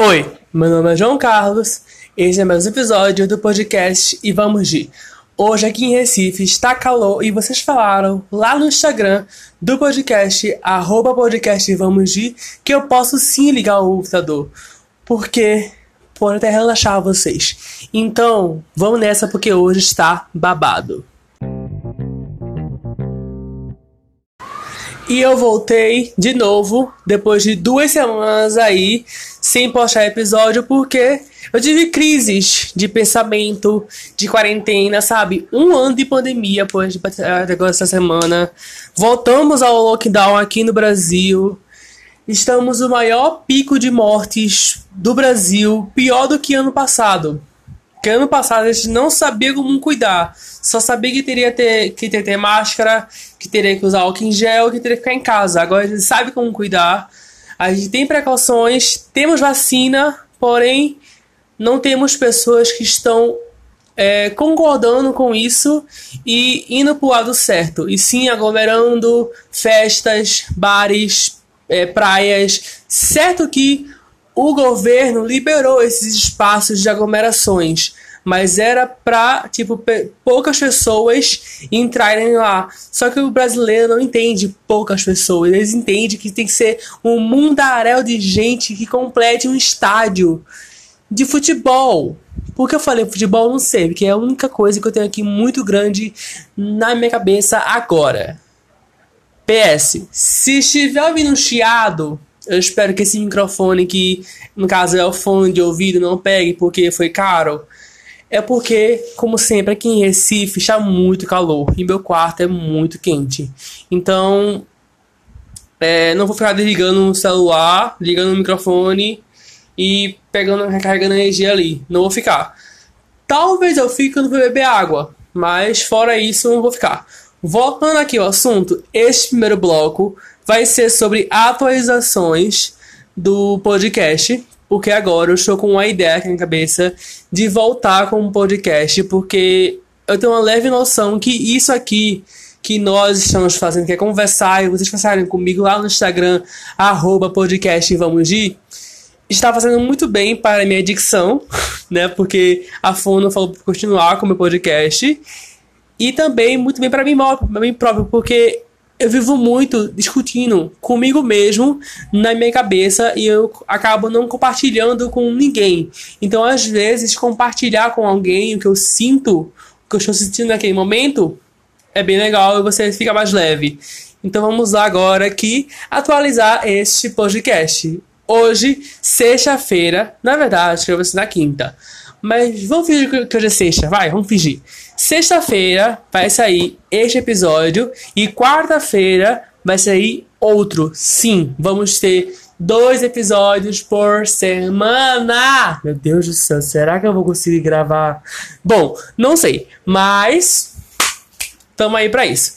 Oi, meu nome é João Carlos, esse é mais um episódio do podcast E Vamos De. Hoje aqui em Recife está calor e vocês falaram lá no Instagram do podcast, arroba podcast Vamos De, que eu posso sim ligar o computador, porque pode até relaxar vocês. Então, vamos nessa porque hoje está babado. E eu voltei de novo, depois de duas semanas aí, sem postar episódio, porque eu tive crises de pensamento, de quarentena, sabe? Um ano de pandemia, depois agora essa semana. Voltamos ao lockdown aqui no Brasil. Estamos no maior pico de mortes do Brasil, pior do que ano passado. Porque ano passado a gente não sabia como cuidar. Só sabia que teria ter, que ter, ter máscara, que teria que usar álcool em gel, que teria que ficar em casa. Agora a gente sabe como cuidar. A gente tem precauções, temos vacina, porém não temos pessoas que estão é, concordando com isso e indo para o lado certo. E sim aglomerando festas, bares, é, praias. Certo que o governo liberou esses espaços de aglomerações, mas era para tipo poucas pessoas entrarem lá. Só que o brasileiro não entende poucas pessoas, eles entendem que tem que ser um mundaréu de gente que complete um estádio de futebol. Por que eu falei futebol? Não sei, porque é a única coisa que eu tenho aqui muito grande na minha cabeça agora. PS, se estiver ouvindo um chiado, eu espero que esse microfone, que no caso é o fone de ouvido, não pegue porque foi caro. É porque, como sempre, aqui em Recife está muito calor e meu quarto é muito quente. Então, é, não vou ficar desligando o celular, ligando o microfone e pegando, recarregando energia ali. Não vou ficar. Talvez eu fique quando for beber água, mas fora isso, não vou ficar. Voltando aqui ao assunto, este primeiro bloco vai ser sobre atualizações do podcast, porque agora eu estou com uma ideia aqui na cabeça de voltar com um podcast, porque eu tenho uma leve noção que isso aqui que nós estamos fazendo, que é conversar, e vocês passarem comigo lá no Instagram, arroba podcast vamos está fazendo muito bem para a minha dicção, né? Porque a Fono falou para continuar com o meu podcast. E também muito bem para mim, para mim próprio, porque eu vivo muito discutindo comigo mesmo na minha cabeça e eu acabo não compartilhando com ninguém. Então, às vezes, compartilhar com alguém o que eu sinto, o que eu estou sentindo naquele momento, é bem legal e você fica mais leve. Então, vamos lá agora aqui atualizar este podcast. Hoje, sexta-feira, na verdade, eu vou ser na quinta. Mas vamos fingir que hoje é sexta, vai, vamos fingir. Sexta-feira vai sair este episódio e quarta-feira vai sair outro. Sim, vamos ter dois episódios por semana. Meu Deus do céu, será que eu vou conseguir gravar? Bom, não sei, mas tamo aí para isso.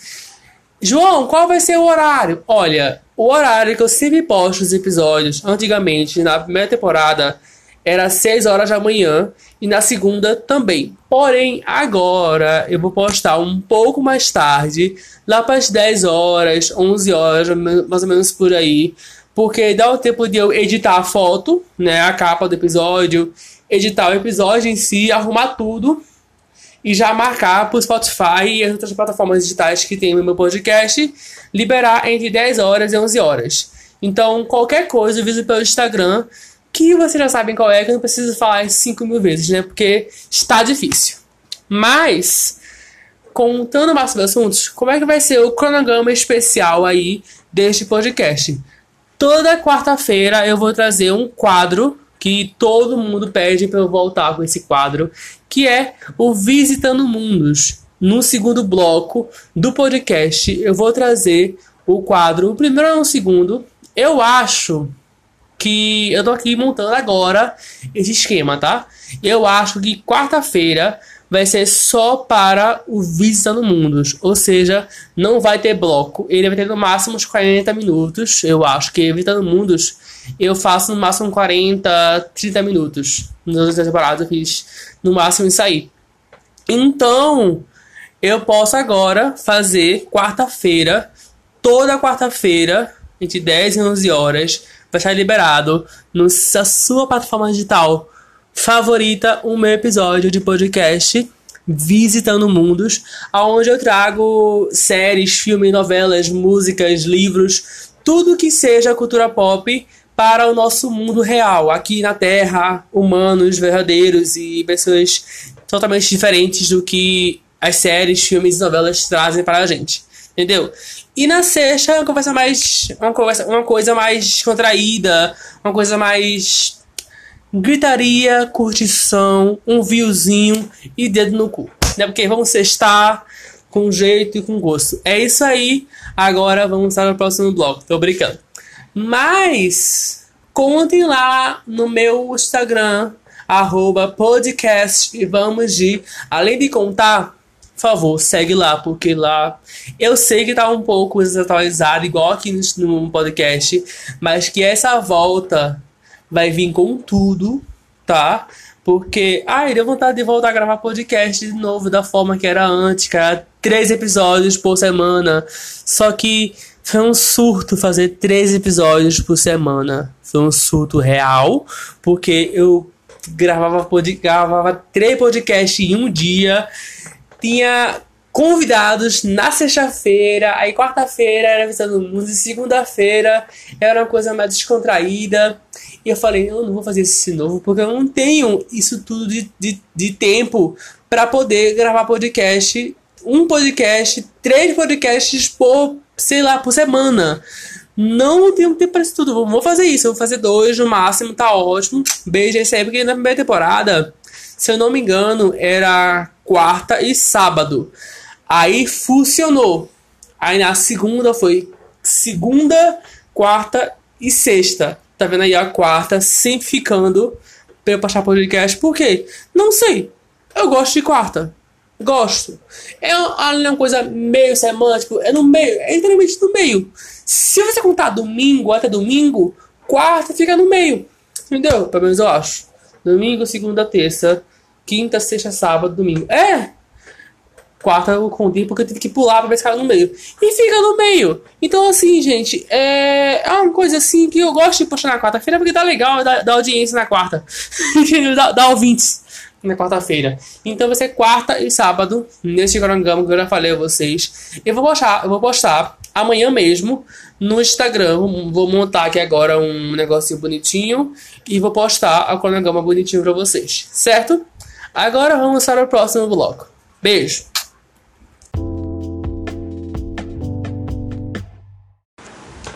João, qual vai ser o horário? Olha, o horário que eu sempre posto os episódios, antigamente, na primeira temporada, era 6 horas da manhã e na segunda também. Porém, agora eu vou postar um pouco mais tarde, lá para as 10 horas, 11 horas, mais ou menos por aí, porque dá o tempo de eu editar a foto, né, a capa do episódio, editar o episódio em si, arrumar tudo e já marcar para o Spotify e as outras plataformas digitais que tem no meu podcast, liberar entre 10 horas e 11 horas. Então, qualquer coisa, eu viso pelo Instagram que vocês já sabem qual é, que eu não preciso falar 5 mil vezes, né? Porque está difícil. Mas, contando mais sobre assuntos, como é que vai ser o cronograma especial aí deste podcast? Toda quarta-feira eu vou trazer um quadro que todo mundo pede para eu voltar com esse quadro, que é o Visitando Mundos. No segundo bloco do podcast, eu vou trazer o quadro, o primeiro ou o segundo. Eu acho que eu tô aqui montando agora esse esquema, tá? Eu acho que quarta-feira vai ser só para o Visitando Mundos, ou seja, não vai ter bloco. Ele vai ter no máximo uns 40 minutos, eu acho que Visitando Mundos eu faço no máximo 40, 30 minutos. Nas outras temporadas eu fiz no máximo isso aí. Então, eu posso agora fazer quarta-feira, toda quarta-feira, entre 10 e 11 horas, vai estar liberado na sua plataforma digital favorita o meu episódio de podcast Visitando Mundos, aonde eu trago séries, filmes, novelas, músicas, livros, tudo que seja cultura pop para o nosso mundo real, aqui na Terra, humanos verdadeiros e pessoas totalmente diferentes do que as séries, filmes e novelas trazem para a gente. Entendeu? E na sexta, uma conversa mais. Uma, conversa, uma coisa mais contraída, uma coisa mais. Gritaria, curtição, um viewzinho e dedo no cu. Né? Porque vamos sextar com jeito e com gosto. É isso aí. Agora vamos para o próximo bloco. Tô brincando. Mas contem lá no meu Instagram, arroba podcast e vamos de. Além de contar, por favor, segue lá, porque lá eu sei que tá um pouco desatualizado, igual aqui no, podcast, mas que essa volta vai vir com tudo, tá? Porque, ai, deu vontade de voltar a gravar podcast de novo da forma que era antes, que era três episódios por semana. Só que foi um surto fazer três episódios por semana. Foi um surto real, porque eu gravava, pod gravava três podcasts em um dia. Tinha convidados na sexta-feira, aí quarta-feira era visando música, segunda-feira era uma coisa mais descontraída. E eu falei, eu não vou fazer isso de novo, porque eu não tenho isso tudo de, de, de tempo para poder gravar podcast. Um podcast, três podcasts por, sei lá, por semana. Não tenho tempo para isso tudo. Vou fazer isso, vou fazer dois no máximo, tá ótimo. Beijo aí sempre, porque na primeira temporada, se eu não me engano, era quarta e sábado. Aí funcionou. Aí na segunda foi segunda, quarta e sexta. Tá vendo aí a quarta sempre ficando pra eu passar podcast. Por quê? Não sei. Eu gosto de quarta. Gosto. É uma, é coisa meio semântico. É no meio. É literalmente no meio. Se você contar domingo até domingo, quarta fica no meio. Entendeu? Pelo menos eu acho. Domingo, segunda, terça, quinta, sexta, sábado, domingo. É! quarta eu contei porque eu tive que pular pra ver se caiu no meio. E fica no meio. Então, assim, gente, é, é uma coisa assim que eu gosto de postar na quarta-feira porque dá legal, dá, audiência na quarta. dá, dá ouvintes na quarta-feira. Então vai ser quarta e sábado, nesse cronograma que eu já falei a vocês. Eu vou postar, eu vou postar amanhã mesmo no Instagram. Vou montar aqui agora um negocinho bonitinho e vou postar a cronograma bonitinho pra vocês, certo? Agora vamos para o próximo bloco. Beijo!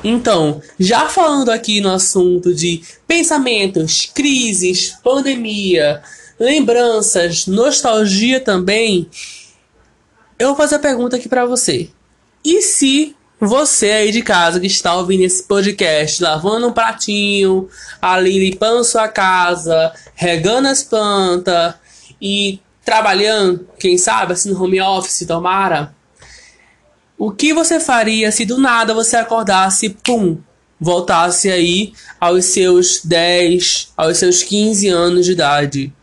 Então, já falando aqui no assunto de pensamentos, crises, pandemia, lembranças, nostalgia também, eu vou fazer a pergunta aqui para você. E se você aí de casa que está ouvindo esse podcast, lavando um pratinho, ali limpando sua casa, regando as plantas e trabalhando, quem sabe, assim no home office, tomara, o que você faria se do nada você acordasse, pum, voltasse aí aos seus 10, aos seus 15 anos de idade?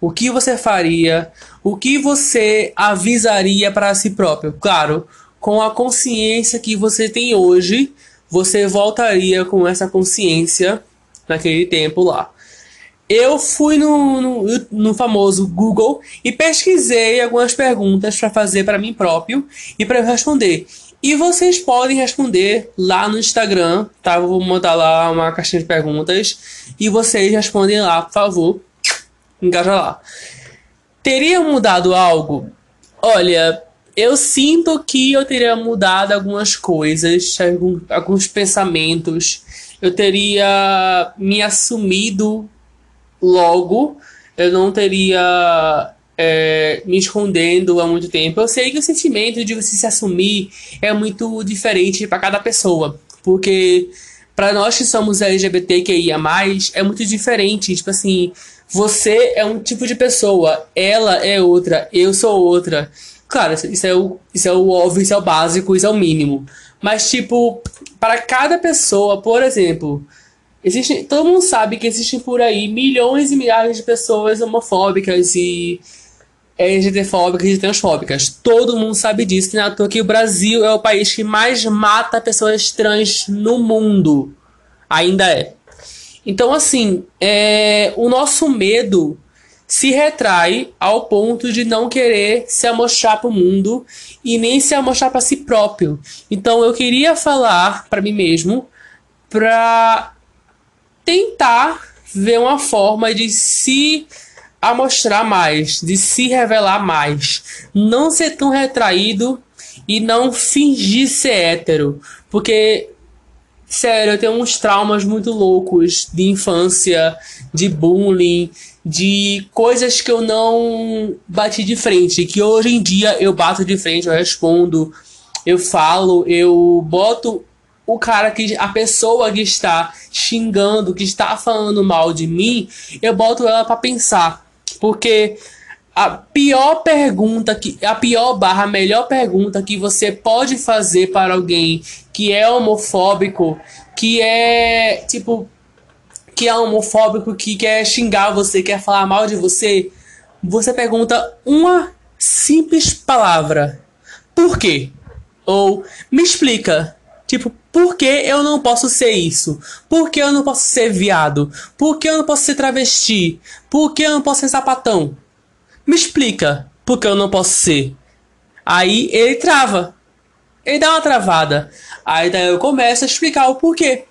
O que você faria? O que você avisaria para si próprio? Claro, com a consciência que você tem hoje, você voltaria com essa consciência naquele tempo lá. Eu fui no, no, no, famoso Google e pesquisei algumas perguntas para fazer para mim próprio e para eu responder. E vocês podem responder lá no Instagram, tá? Vou montar lá uma caixinha de perguntas e vocês respondem lá, por favor. Engaja lá. Teria mudado algo? Olha, eu sinto que eu teria mudado algumas coisas, alguns pensamentos. Eu teria me assumido logo eu não teria é, me escondendo há muito tempo. Eu sei que o sentimento de você se assumir é muito diferente para cada pessoa, porque para nós que somos LGBTQIA+, é muito diferente, tipo assim, você é um tipo de pessoa, ela é outra, eu sou outra. Claro, isso é o, isso é o óbvio, isso é o básico, isso é o mínimo. Mas, tipo, para cada pessoa, por exemplo, Existe, todo mundo sabe que existem por aí milhões e milhares de pessoas homofóbicas e LGBTfóbicas e transfóbicas. Todo mundo sabe disso, que na toa que o Brasil é o país que mais mata pessoas trans no mundo. Ainda é. Então, assim, é, o nosso medo se retrai ao ponto de não querer se amostrar para o mundo e nem se amostrar para si próprio. Então, eu queria falar para mim mesmo para tentar ver uma forma de se amostrar mais, de se revelar mais, não ser tão retraído e não fingir ser hétero, porque sério, eu tenho uns traumas muito loucos de infância, de bullying, de coisas que eu não bati de frente, que hoje em dia eu bato de frente, eu respondo, eu falo, eu boto o cara que a pessoa que está xingando, que está falando mal de mim, eu boto ela para pensar, porque a pior pergunta que a pior barra, a melhor pergunta que você pode fazer para alguém que é homofóbico, que é tipo que é homofóbico, que quer xingar você, quer falar mal de você, você pergunta uma simples palavra. Por quê? Ou me explica. Tipo, por que eu não posso ser isso? Por que eu não posso ser viado? Por que eu não posso ser travesti? Por que eu não posso ser sapatão? Me explica por que eu não posso ser. Aí ele trava. Ele dá uma travada. Aí daí eu começo a explicar o porquê.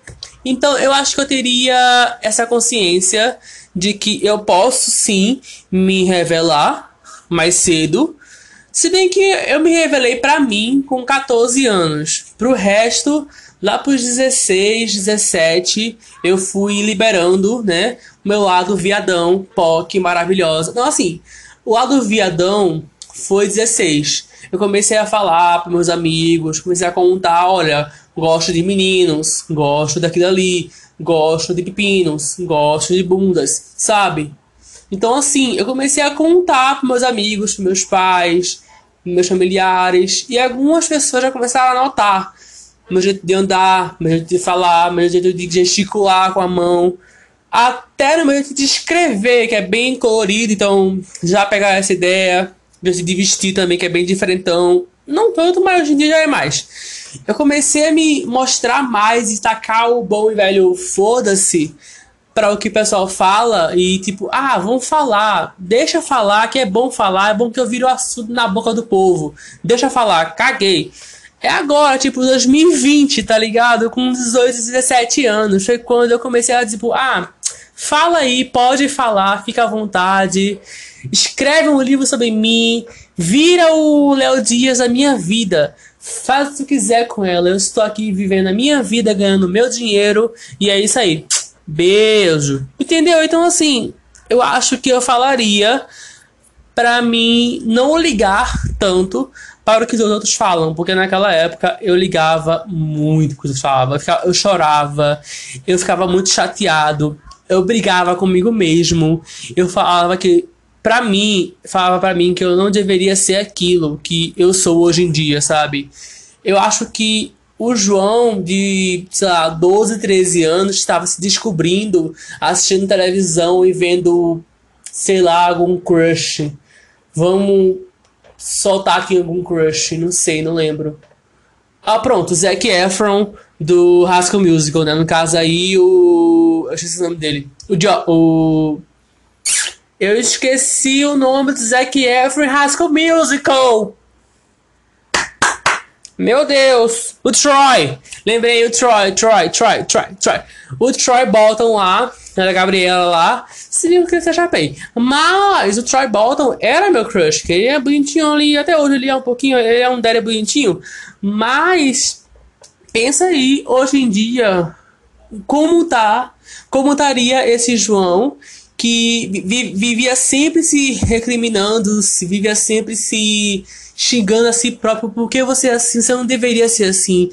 Então eu acho que eu teria essa consciência de que eu posso sim me revelar mais cedo. Se bem que eu me revelei para mim com 14 anos. Pro resto, lá pros 16, 17, eu fui liberando, né, o meu lado viadão, POC, maravilhosa. Não, assim, o lado viadão foi 16. Eu comecei a falar para meus amigos, comecei a contar, olha, gosto de meninos, gosto daquilo ali, gosto de pepinos, gosto de bundas, sabe? Então assim, eu comecei a contar para meus amigos, pros meus pais, meus familiares, e algumas pessoas já começaram a notar meu jeito de andar, meu jeito de falar, meu jeito de gesticular com a mão. Até no momento de escrever, que é bem colorido, então já pegar essa ideia, de vestir também, que é bem diferentão. Não tanto, mas hoje em dia já é mais. Eu comecei a me mostrar mais e tacar o bom e velho foda-se para o que o pessoal fala e tipo, ah, vamos falar, deixa falar, que é bom falar, é bom que eu viro assunto na boca do povo. Deixa falar, caguei. É agora, tipo, 2020, tá ligado? Com 18, 17 anos. Foi quando eu comecei a, tipo, ah, Fala aí, pode falar, fica à vontade. Escreve um livro sobre mim. Vira o Léo Dias a minha vida. Faz o que quiser com ela. Eu estou aqui vivendo a minha vida, ganhando meu dinheiro. E é isso aí. Beijo. Entendeu? Então, assim, eu acho que eu falaria para mim não ligar tanto para o que os outros falam, porque naquela época eu ligava muito com o que os falavam, eu chorava, eu ficava muito chateado, eu brigava comigo mesmo. Eu falava que para mim, falava para mim que eu não deveria ser aquilo que eu sou hoje em dia, sabe? Eu acho que o João de, sei lá, 12, 13 anos estava se descobrindo, assistindo televisão e vendo, sei lá, algum crush. Vamos soltar aqui algum crush, não sei, não lembro. Ah, pronto, Zac Efron do Haskell Musical, né? No caso aí, o. Eu esqueci o nome dele. O. Jo... o... Eu esqueci o nome do Zac Efron Haskell Musical! Meu Deus! O Troy! Lembrei o Troy, Troy, Troy, Troy, Troy. O Troy Bolton lá, a Gabriela lá, se viu que ele chapei. Mas o Troy Bolton era meu crush, que ele é bonitinho ali, até hoje ele é um pouquinho, ele é um daddy bonitinho. Mas pensa aí, hoje em dia, como tá, como estaria esse João que vivia sempre se recriminando, se vivia sempre se xingando a si próprio, porque você é assim, você não deveria ser assim.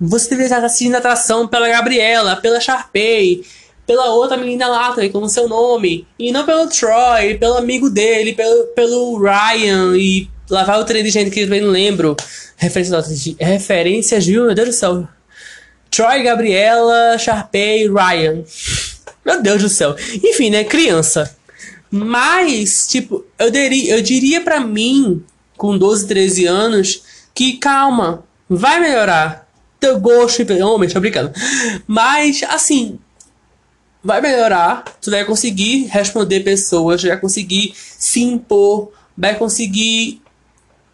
Você deveria estar assistindo atração pela Gabriela, pela Sharpay, pela outra menina lá com o seu nome. E não pelo Troy, pelo amigo dele, pelo, pelo Ryan e lá vai o trem de gente que eu não lembro. Referências, referências, viu? Meu Deus do céu. Troy, Gabriela, Sharpay, Ryan. Meu Deus do céu. Enfim, né? Criança. Mas, tipo, eu diria, eu diria pra mim, com 12, 13 anos, que calma, vai melhorar. teu gosto homem, tô brincando. Mas, assim, vai melhorar, tu vai conseguir responder pessoas, vai conseguir se impor, vai conseguir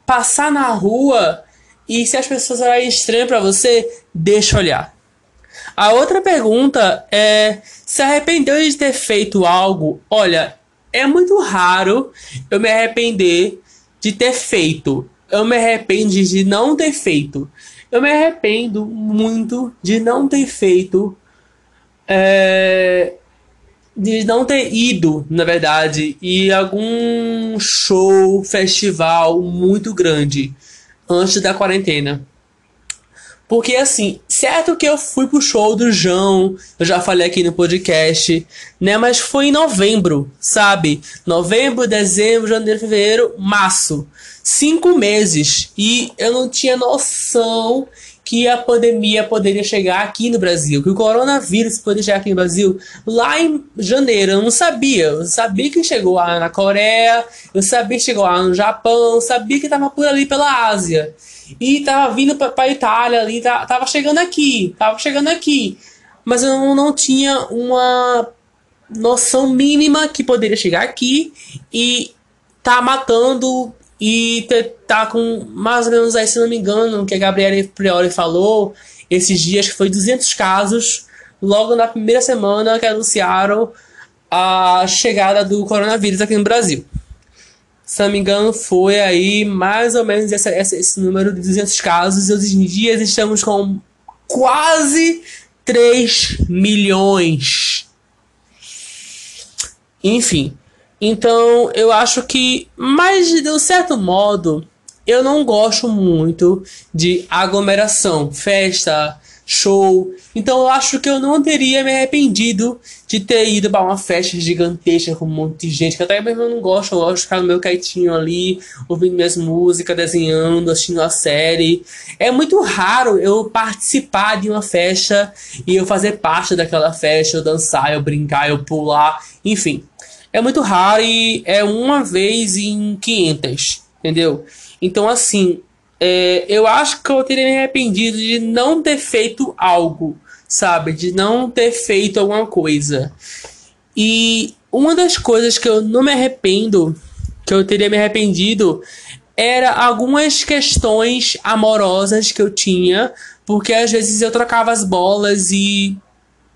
passar na rua e se as pessoas olharem estranho para você, deixa olhar. A outra pergunta é: se arrependeu de ter feito algo? Olha, é muito raro eu me arrepender de ter feito. Eu me arrependo de não ter feito. Eu me arrependo muito de não ter feito. É, de não ter ido, na verdade, e algum show, festival muito grande antes da quarentena. Porque assim, certo que eu fui pro show do João, eu já falei aqui no podcast, né? Mas foi em novembro, sabe? Novembro, dezembro, janeiro, fevereiro, março. Cinco meses. E eu não tinha noção que a pandemia poderia chegar aqui no Brasil, que o coronavírus poderia chegar aqui no Brasil lá em janeiro. Eu não sabia. Eu sabia que chegou lá na Coreia, eu sabia que chegou lá no Japão, eu sabia que estava por ali pela Ásia. E tava vindo pra Itália ali, tá, tava chegando aqui, tava chegando aqui. Mas eu não tinha uma noção mínima que poderia chegar aqui e tá matando e tá com mais ou menos aí, se não me engano, que a Gabriela Priori falou esses dias que foi 200 casos logo na primeira semana que anunciaram a chegada do coronavírus aqui no Brasil se não me engano, foi aí mais ou menos essa, essa, esse número de 200 casos. E hoje em dia estamos com quase 3 milhões. Enfim. Então, eu acho que, mas de um certo modo, eu não gosto muito de aglomeração, festa, show. Então eu acho que eu não teria me arrependido de ter ido para uma festa gigantesca com um monte de gente, que até mesmo eu não gosto, eu gosto de ficar no meu quietinho ali, ouvindo minhas músicas, desenhando, assistindo a série. É muito raro eu participar de uma festa e eu fazer parte daquela festa, eu dançar, eu brincar, eu pular, enfim. É muito raro e é uma vez em 500, entendeu? Então assim, é, eu acho que eu teria me arrependido de não ter feito algo, sabe? De não ter feito alguma coisa. E uma das coisas que eu não me arrependo, que eu teria me arrependido, era algumas questões amorosas que eu tinha, porque às vezes eu trocava as bolas e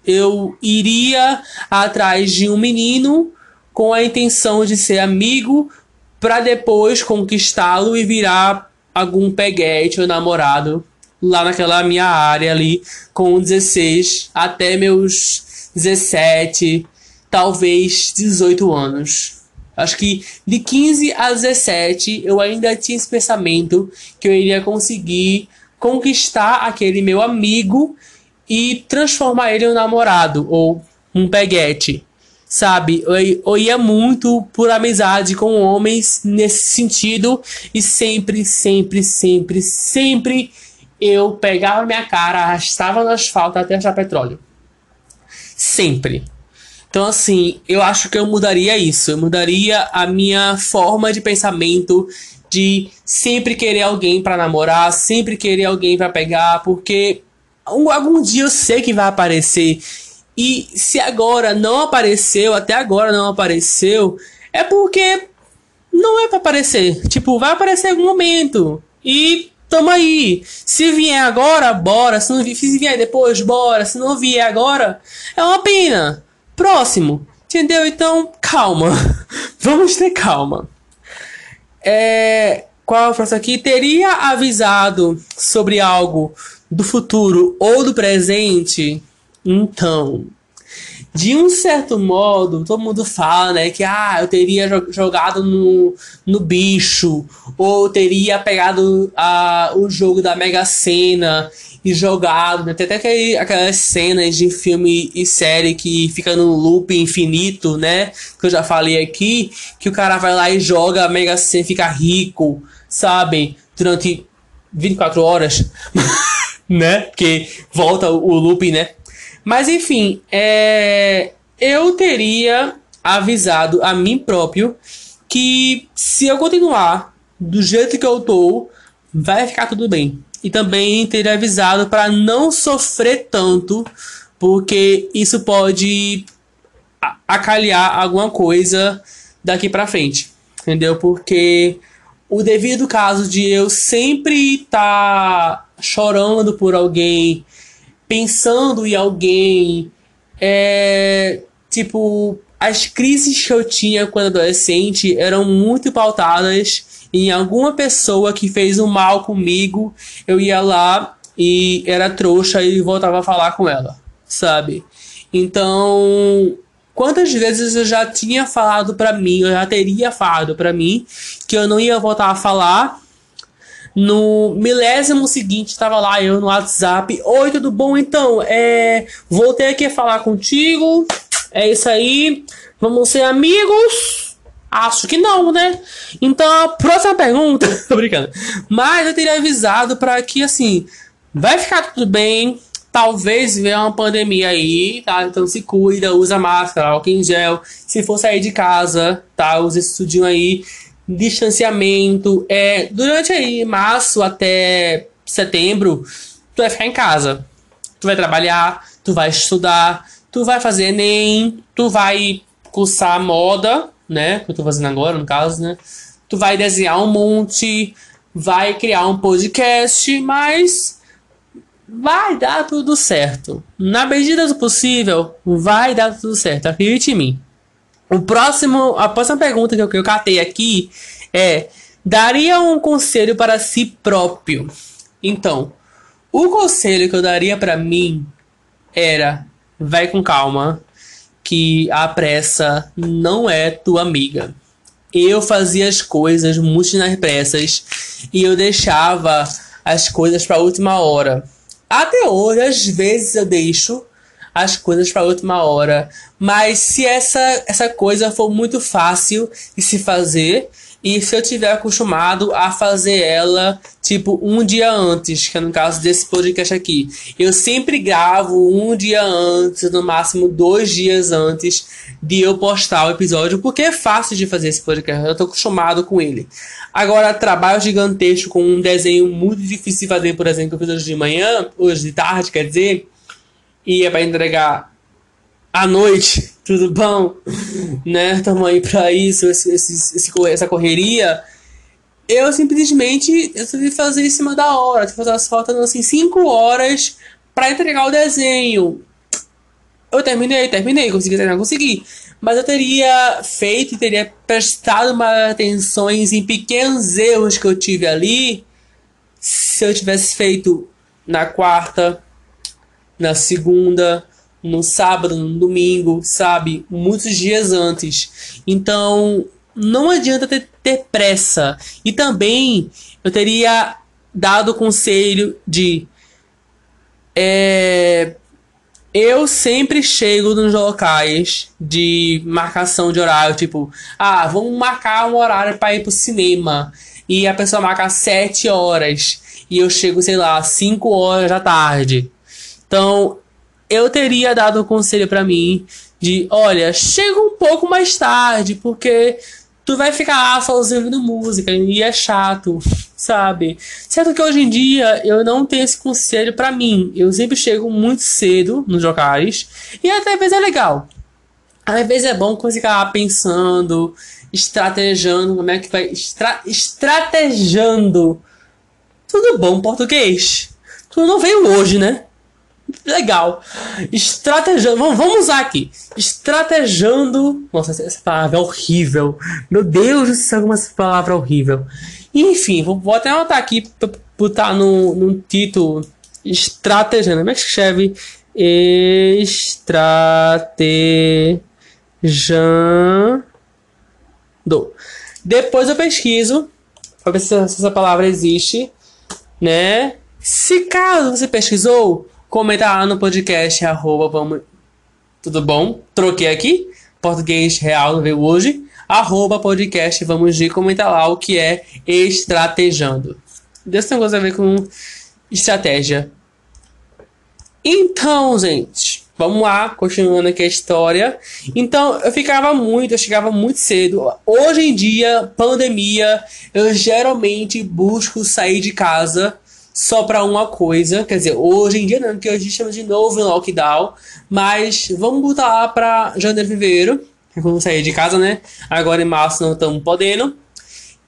eu iria atrás de um menino com a intenção de ser amigo para depois conquistá-lo e virar algum peguete ou namorado lá naquela minha área ali com 16 até meus 17, talvez 18 anos. Acho que de 15 a 17 eu ainda tinha esse pensamento que eu iria conseguir conquistar aquele meu amigo e transformar ele em um namorado ou um peguete sabe? Eu, eu ia muito por amizade com homens nesse sentido e sempre, sempre, sempre, sempre eu pegava minha cara, arrastava no asfalto até achar petróleo. Sempre. Então, assim, eu acho que eu mudaria isso. Eu mudaria a minha forma de pensamento de sempre querer alguém para namorar, sempre querer alguém para pegar, porque algum dia eu sei que vai aparecer e se agora não apareceu, até agora não apareceu, é porque não é para aparecer. Tipo, vai aparecer em algum momento. E tamo aí. Se vier agora, bora. Se não se vier depois, bora. Se não vier agora, é uma pena. Próximo. Entendeu? Então, calma. Vamos ter calma. É, qual é o aqui? Teria avisado sobre algo do futuro ou do presente então, de um certo modo, todo mundo fala, né, que ah, eu teria jogado no, no bicho, ou teria pegado a, o jogo da Mega Sena e jogado, né? Tem até aquelas cenas de filme e série que fica no loop infinito, né? Que eu já falei aqui, que o cara vai lá e joga a Mega Sena fica rico, sabe? Durante 24 horas, né? Porque volta o loop, né? Mas enfim, é, eu teria avisado a mim próprio que se eu continuar do jeito que eu tô, vai ficar tudo bem. e também teria avisado para não sofrer tanto, porque isso pode acalhar alguma coisa daqui para frente, entendeu? Porque o devido caso de eu sempre estar tá chorando por alguém, pensando em alguém, é tipo as crises que eu tinha quando adolescente eram muito pautadas em alguma pessoa que fez um mal comigo, eu ia lá e era trouxa e voltava a falar com ela, sabe? Então, quantas vezes eu já tinha falado para mim, eu já teria falado para mim que eu não ia voltar a falar. No milésimo seguinte, estava lá eu no WhatsApp. Oi, tudo bom? Então, é, voltei aqui a falar contigo. É isso aí. Vamos ser amigos? Acho que não, né? Então, a próxima pergunta. Tô brincando. Mas eu teria avisado para que, assim, vai ficar tudo bem. Talvez venha uma pandemia aí, tá? Então se cuida, usa máscara, álcool em gel. Se for sair de casa, tá? Usa esse tudinho aí. Distanciamento. É, durante aí, março até setembro, tu vai ficar em casa. Tu vai trabalhar, tu vai estudar, tu vai fazer Enem, tu vai cursar moda, né? Que eu tô fazendo agora, no caso, né? Tu vai desenhar um monte, vai criar um podcast, mas vai dar tudo certo. Na medida do possível, vai dar tudo certo. Acredite em mim. O próximo, a próxima pergunta que eu, que eu catei aqui é: daria um conselho para si próprio? Então, o conselho que eu daria para mim era: vai com calma, que a pressa não é tua amiga. Eu fazia as coisas muito nas pressas e eu deixava as coisas para última hora. Até hoje, às vezes eu deixo as coisas para última hora, mas se essa essa coisa for muito fácil de se fazer, e se eu tiver acostumado a fazer ela, tipo, um dia antes, que é no caso desse podcast aqui. Eu sempre gravo um dia antes, no máximo dois dias antes de eu postar o episódio, porque é fácil de fazer esse podcast, eu tô acostumado com ele. Agora, trabalho gigantesco com um desenho muito difícil de fazer, por exemplo, eu fiz hoje de manhã, hoje de tarde, quer dizer, e é para entregar à noite, tudo bom? né? Tamo aí pra isso, esse, esse, esse, essa correria. Eu simplesmente resolvi fazer em cima da hora. Tipo, faltando assim 5 horas para entregar o desenho. Eu terminei, terminei, consegui terminar, consegui. Mas eu teria feito e teria prestado mais atenções em pequenos erros que eu tive ali se eu tivesse feito na quarta, na segunda, no sábado, no domingo, sabe? Muitos dias antes. Então, não adianta ter, ter pressa. E também eu teria dado o conselho de. É, eu sempre chego nos locais de marcação de horário, tipo, ah, vamos marcar um horário para ir pro cinema. E a pessoa marca 7 horas. E eu chego, sei lá, 5 horas da tarde. Então, eu teria dado o um conselho para mim de, olha, chega um pouco mais tarde, porque tu vai ficar ouvindo música e é chato, sabe? Certo que hoje em dia eu não tenho esse conselho para mim. Eu sempre chego muito cedo nos locais e até às vezes é legal. Às vezes é bom ficar pensando, estrategando, como é que vai. Estra, estrategando. Tudo bom, português? Tu não veio hoje, né? Legal. Estrategando. Vamos, usar aqui. Estrategando. Nossa, essa palavra é horrível. Meu Deus do céu, como essa palavra é horrível. Enfim, vou, vou até anotar aqui pra botar no, no título. Estrategando. Como é que escreve? Estrategando. Depois eu pesquiso. Pra ver se essa palavra existe. Né? Se caso você pesquisou Comenta lá no podcast, arroba, vamos... Tudo bom? Troquei aqui. Português real veio hoje. Arroba podcast, vamos de comentar lá o que é estrategando. Tem coisa a ver com estratégia. Então, gente, vamos lá, continuando aqui a história. Então, eu ficava muito, eu chegava muito cedo. Hoje em dia, pandemia, eu geralmente busco sair de casa só para uma coisa, quer dizer, hoje em dia não, que hoje estamos de novo em lockdown, mas vamos botar lá para janeiro, fevereiro, quando sair de casa, né? Agora em março não estamos podendo.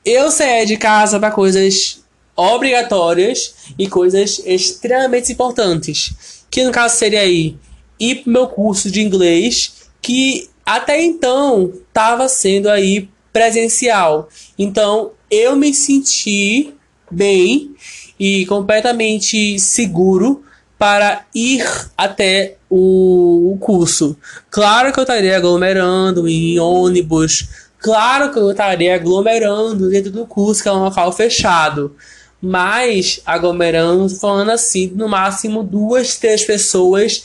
Eu sair de casa para coisas obrigatórias e coisas extremamente importantes, que no caso seria aí ir pro meu curso de inglês, que até então estava sendo aí presencial. Então eu me senti bem e completamente seguro para ir até o, o curso. Claro que eu estaria aglomerando em ônibus, claro que eu estaria aglomerando dentro do curso, que é um local fechado. Mas aglomerando, falando assim, no máximo duas, três pessoas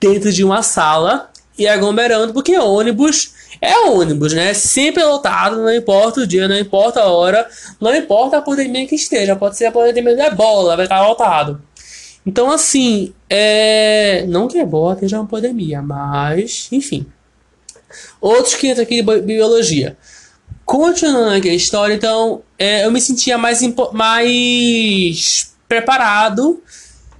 dentro de uma sala e aglomerando, porque ônibus é ônibus, né? Sempre lotado, não importa o dia, não importa a hora, não importa a pandemia que esteja, pode ser a pandemia da bola, vai estar lotado. Então, assim, é... não que ebola esteja uma pandemia, mas, enfim. Outros que entram aqui de biologia. Continuando aqui a história, então, é, eu me sentia mais, mais preparado,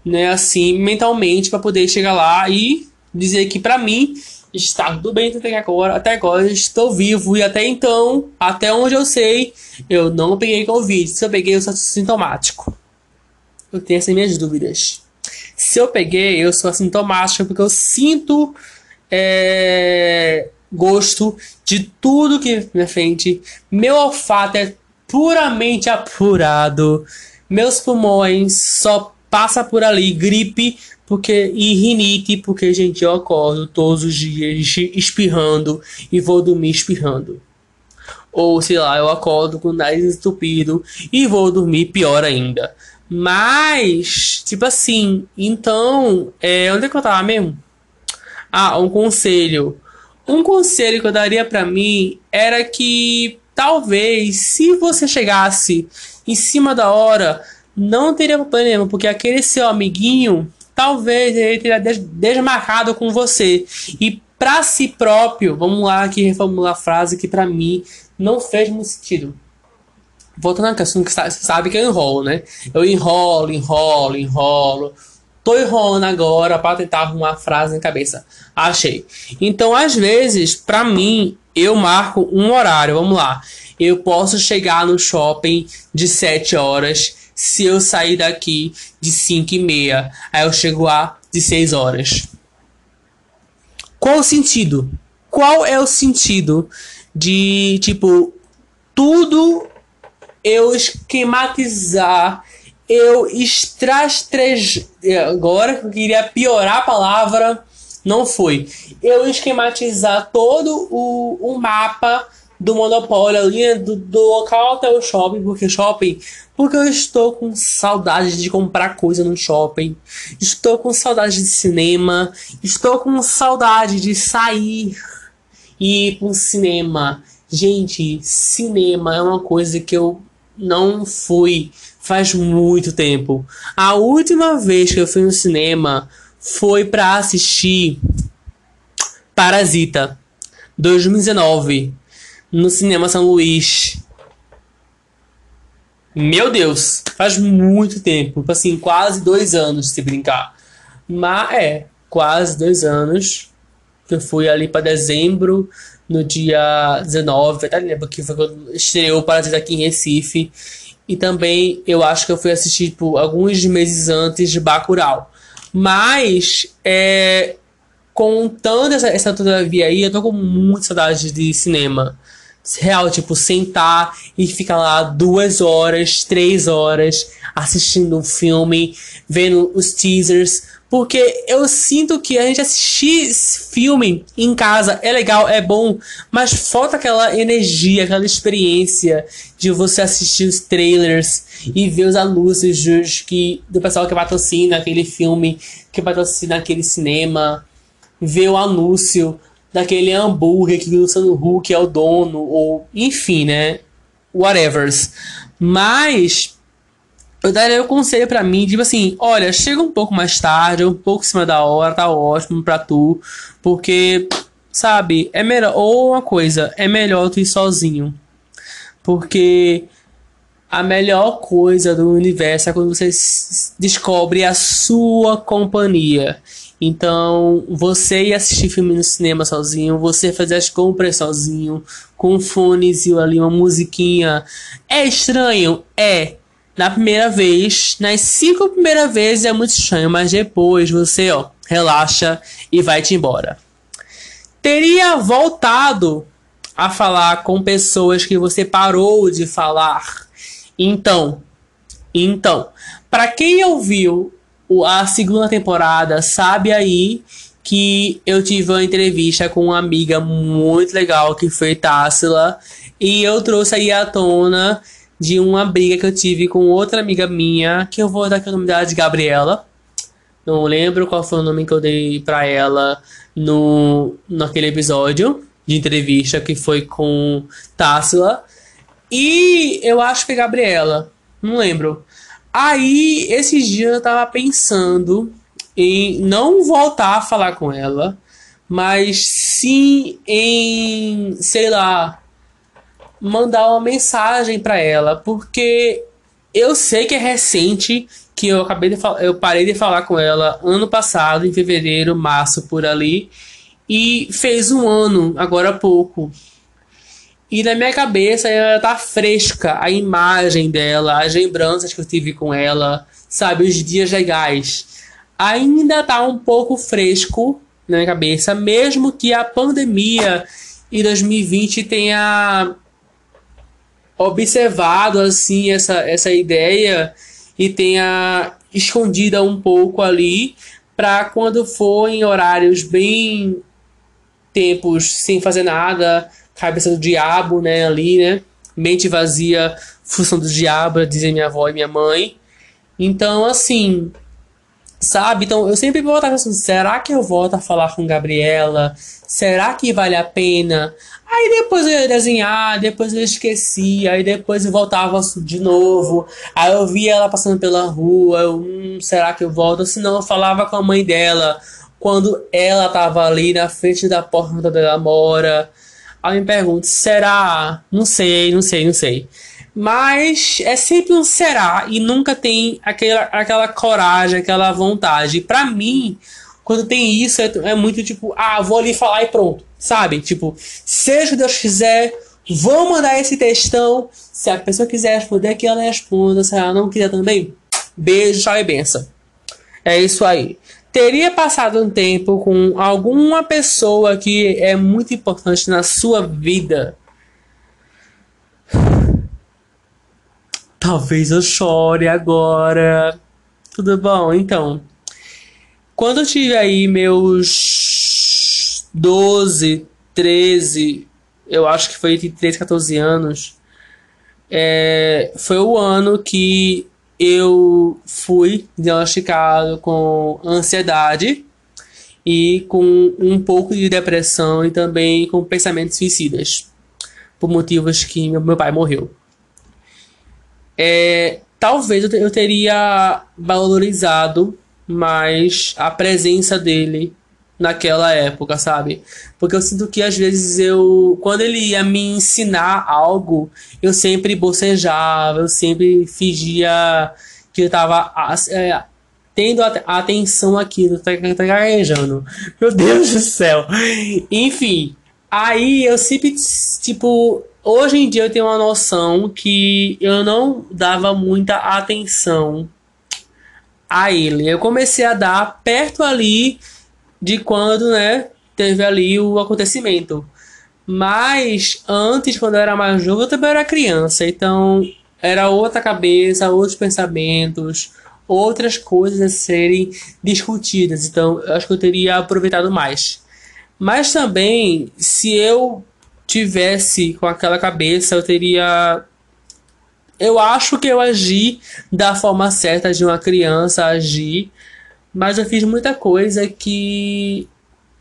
né, assim, mentalmente, para poder chegar lá e dizer que, para mim, está tudo bem até agora, até agora estou vivo e até então, até onde eu sei, eu não peguei Covid. Se eu peguei, eu sou sintomático. Eu tenho essas minhas dúvidas. Se eu peguei, eu sou assintomático porque eu sinto é, gosto de tudo que na frente. Meu olfato é puramente apurado. Meus pulmões só passa por ali gripe porque e rinite, porque gente, eu acordo todos os dias espirrando e vou dormir espirrando. Ou sei lá, eu acordo com o nariz entupido e vou dormir pior ainda. Mas, tipo assim, então, é, onde é que eu tava mesmo? Ah, um conselho. Um conselho que eu daria para mim era que talvez se você chegasse em cima da hora, não teria problema, porque aquele seu amiguinho talvez ele tenha desmarcado com você. E para si próprio, vamos lá aqui reformular a frase que para mim não fez muito sentido. Voltando à questão que sabe que eu enrolo, né? Eu enrolo, enrolo, enrolo. Tô enrolando agora para tentar arrumar a frase na cabeça. Achei. Então, às vezes, para mim, eu marco um horário. Vamos lá. Eu posso chegar no shopping de 7 horas se eu sair daqui de 5 e meia, aí eu chego lá de 6 horas. Qual o sentido? Qual é o sentido de, tipo, tudo eu esquematizar, eu estrastrej... Agora eu queria piorar a palavra, não foi. Eu esquematizar todo o, o mapa do monopólio ali, do, do local até o shopping, porque shopping. Porque eu estou com saudade de comprar coisa no shopping. Estou com saudade de cinema. Estou com saudade de sair e ir para o cinema. Gente, cinema é uma coisa que eu não fui faz muito tempo. A última vez que eu fui no cinema foi para assistir Parasita 2019 no Cinema São Luís. Meu Deus, faz muito tempo, tipo assim, quase dois anos se brincar. Mas é, quase dois anos. Que eu fui ali para dezembro, no dia 19, até lembro que foi quando estreou o Parasita aqui em Recife. E também eu acho que eu fui assistir tipo, alguns meses antes de Bacurau. Mas, é, contando essa, essa via aí, eu tô com muita saudade de cinema real, tipo, sentar e ficar lá duas horas, três horas assistindo um filme, vendo os teasers. Porque eu sinto que a gente assistir filme em casa é legal, é bom, mas falta aquela energia, aquela experiência de você assistir os trailers e ver os anúncios que, do pessoal que patrocina aquele filme, que patrocina aquele cinema, ver o anúncio daquele hambúrguer que o Luciano Huck é o dono, ou enfim, né? Whatevers. Mas eu daria o conselho para mim, tipo assim, olha, chega um pouco mais tarde, um pouco em cima da hora, tá ótimo pra tu, porque, sabe, é melhor, ou uma coisa, é melhor tu ir sozinho, porque a melhor coisa do universo é quando você descobre a sua companhia. Então, você ir assistir filme no cinema sozinho, você fazer as compras sozinho, com um fonezinho ali, uma musiquinha. É estranho? É. Na primeira vez, nas cinco primeiras vezes é muito estranho, mas depois você, ó, relaxa e vai-te embora. Teria voltado a falar com pessoas que você parou de falar. Então, então, para quem ouviu a segunda temporada sabe aí que eu tive uma entrevista com uma amiga muito legal que foi Tássila e eu trouxe aí à tona de uma briga que eu tive com outra amiga minha, que eu vou dar aqui o nome dela de Gabriela. Não lembro qual foi o nome que eu dei para ela no naquele episódio de entrevista que foi com Tássila. E eu acho que é Gabriela, não lembro. Aí, esses dias eu tava pensando em não voltar a falar com ela, mas sim em, sei lá, mandar uma mensagem para ela, porque eu sei que é recente que eu acabei de eu parei de falar com ela ano passado, em fevereiro, março por ali, e fez um ano agora há pouco. E na minha cabeça ela tá fresca a imagem dela, as lembranças que eu tive com ela, sabe, os dias legais. Ainda tá um pouco fresco na minha cabeça, mesmo que a pandemia em 2020 tenha observado assim essa, essa ideia e tenha escondida um pouco ali para quando for em horários bem tempos sem fazer nada, cabeça do diabo, né, ali, né? Mente vazia, função do diabo, dizem minha avó e minha mãe. Então, assim, sabe? Então, eu sempre vou estar pensando, será que eu volto a falar com Gabriela? Será que vale a pena? Aí depois eu ia desenhar, depois eu esquecia, aí depois eu voltava de novo. Aí eu via ela passando pela rua, eu, hum, será que eu volto? Se não, eu falava com a mãe dela quando ela tava ali na frente da porta da ela mora. Me pergunto, será? Não sei, não sei, não sei. Mas é sempre um será e nunca tem aquela, aquela coragem, aquela vontade. Para mim, quando tem isso, é, é, muito tipo, ah, vou ali falar e pronto, sabe? Tipo, seja o que Deus quiser, vou mandar esse textão. Se a pessoa quiser responder, que ela responda. Se ela não quiser também, beijo, tchau e benção. É isso aí teria passado um tempo com alguma pessoa que é muito importante na sua vida. Talvez eu chore agora. Tudo bom? Então, quando eu tive aí meus 12, 13, eu acho que foi entre 13 e 14 anos, é, foi o ano que eu fui diagnosticado com ansiedade e com um pouco de depressão e também com pensamentos suicidas, por motivos que meu pai morreu. É, talvez eu teria valorizado mais a presença dele naquela época, sabe? Porque eu sinto que às vezes eu, quando ele ia me ensinar algo, eu sempre bocejava, eu sempre fingia que eu tava é, tendo a, atenção aqui, tá, tá gaguejando. Meu Deus do céu. Enfim, aí eu sempre, tipo, hoje em dia eu tenho uma noção que eu não dava muita atenção a ele. Eu comecei a dar perto ali de quando, né, teve ali o acontecimento. Mas antes, quando eu era mais novo, eu também era criança, então era outra cabeça, outros pensamentos, outras coisas a serem discutidas. Então, eu acho que eu teria aproveitado mais. Mas também, se eu tivesse com aquela cabeça, eu teria eu acho que eu agi da forma certa de uma criança agir mas eu fiz muita coisa que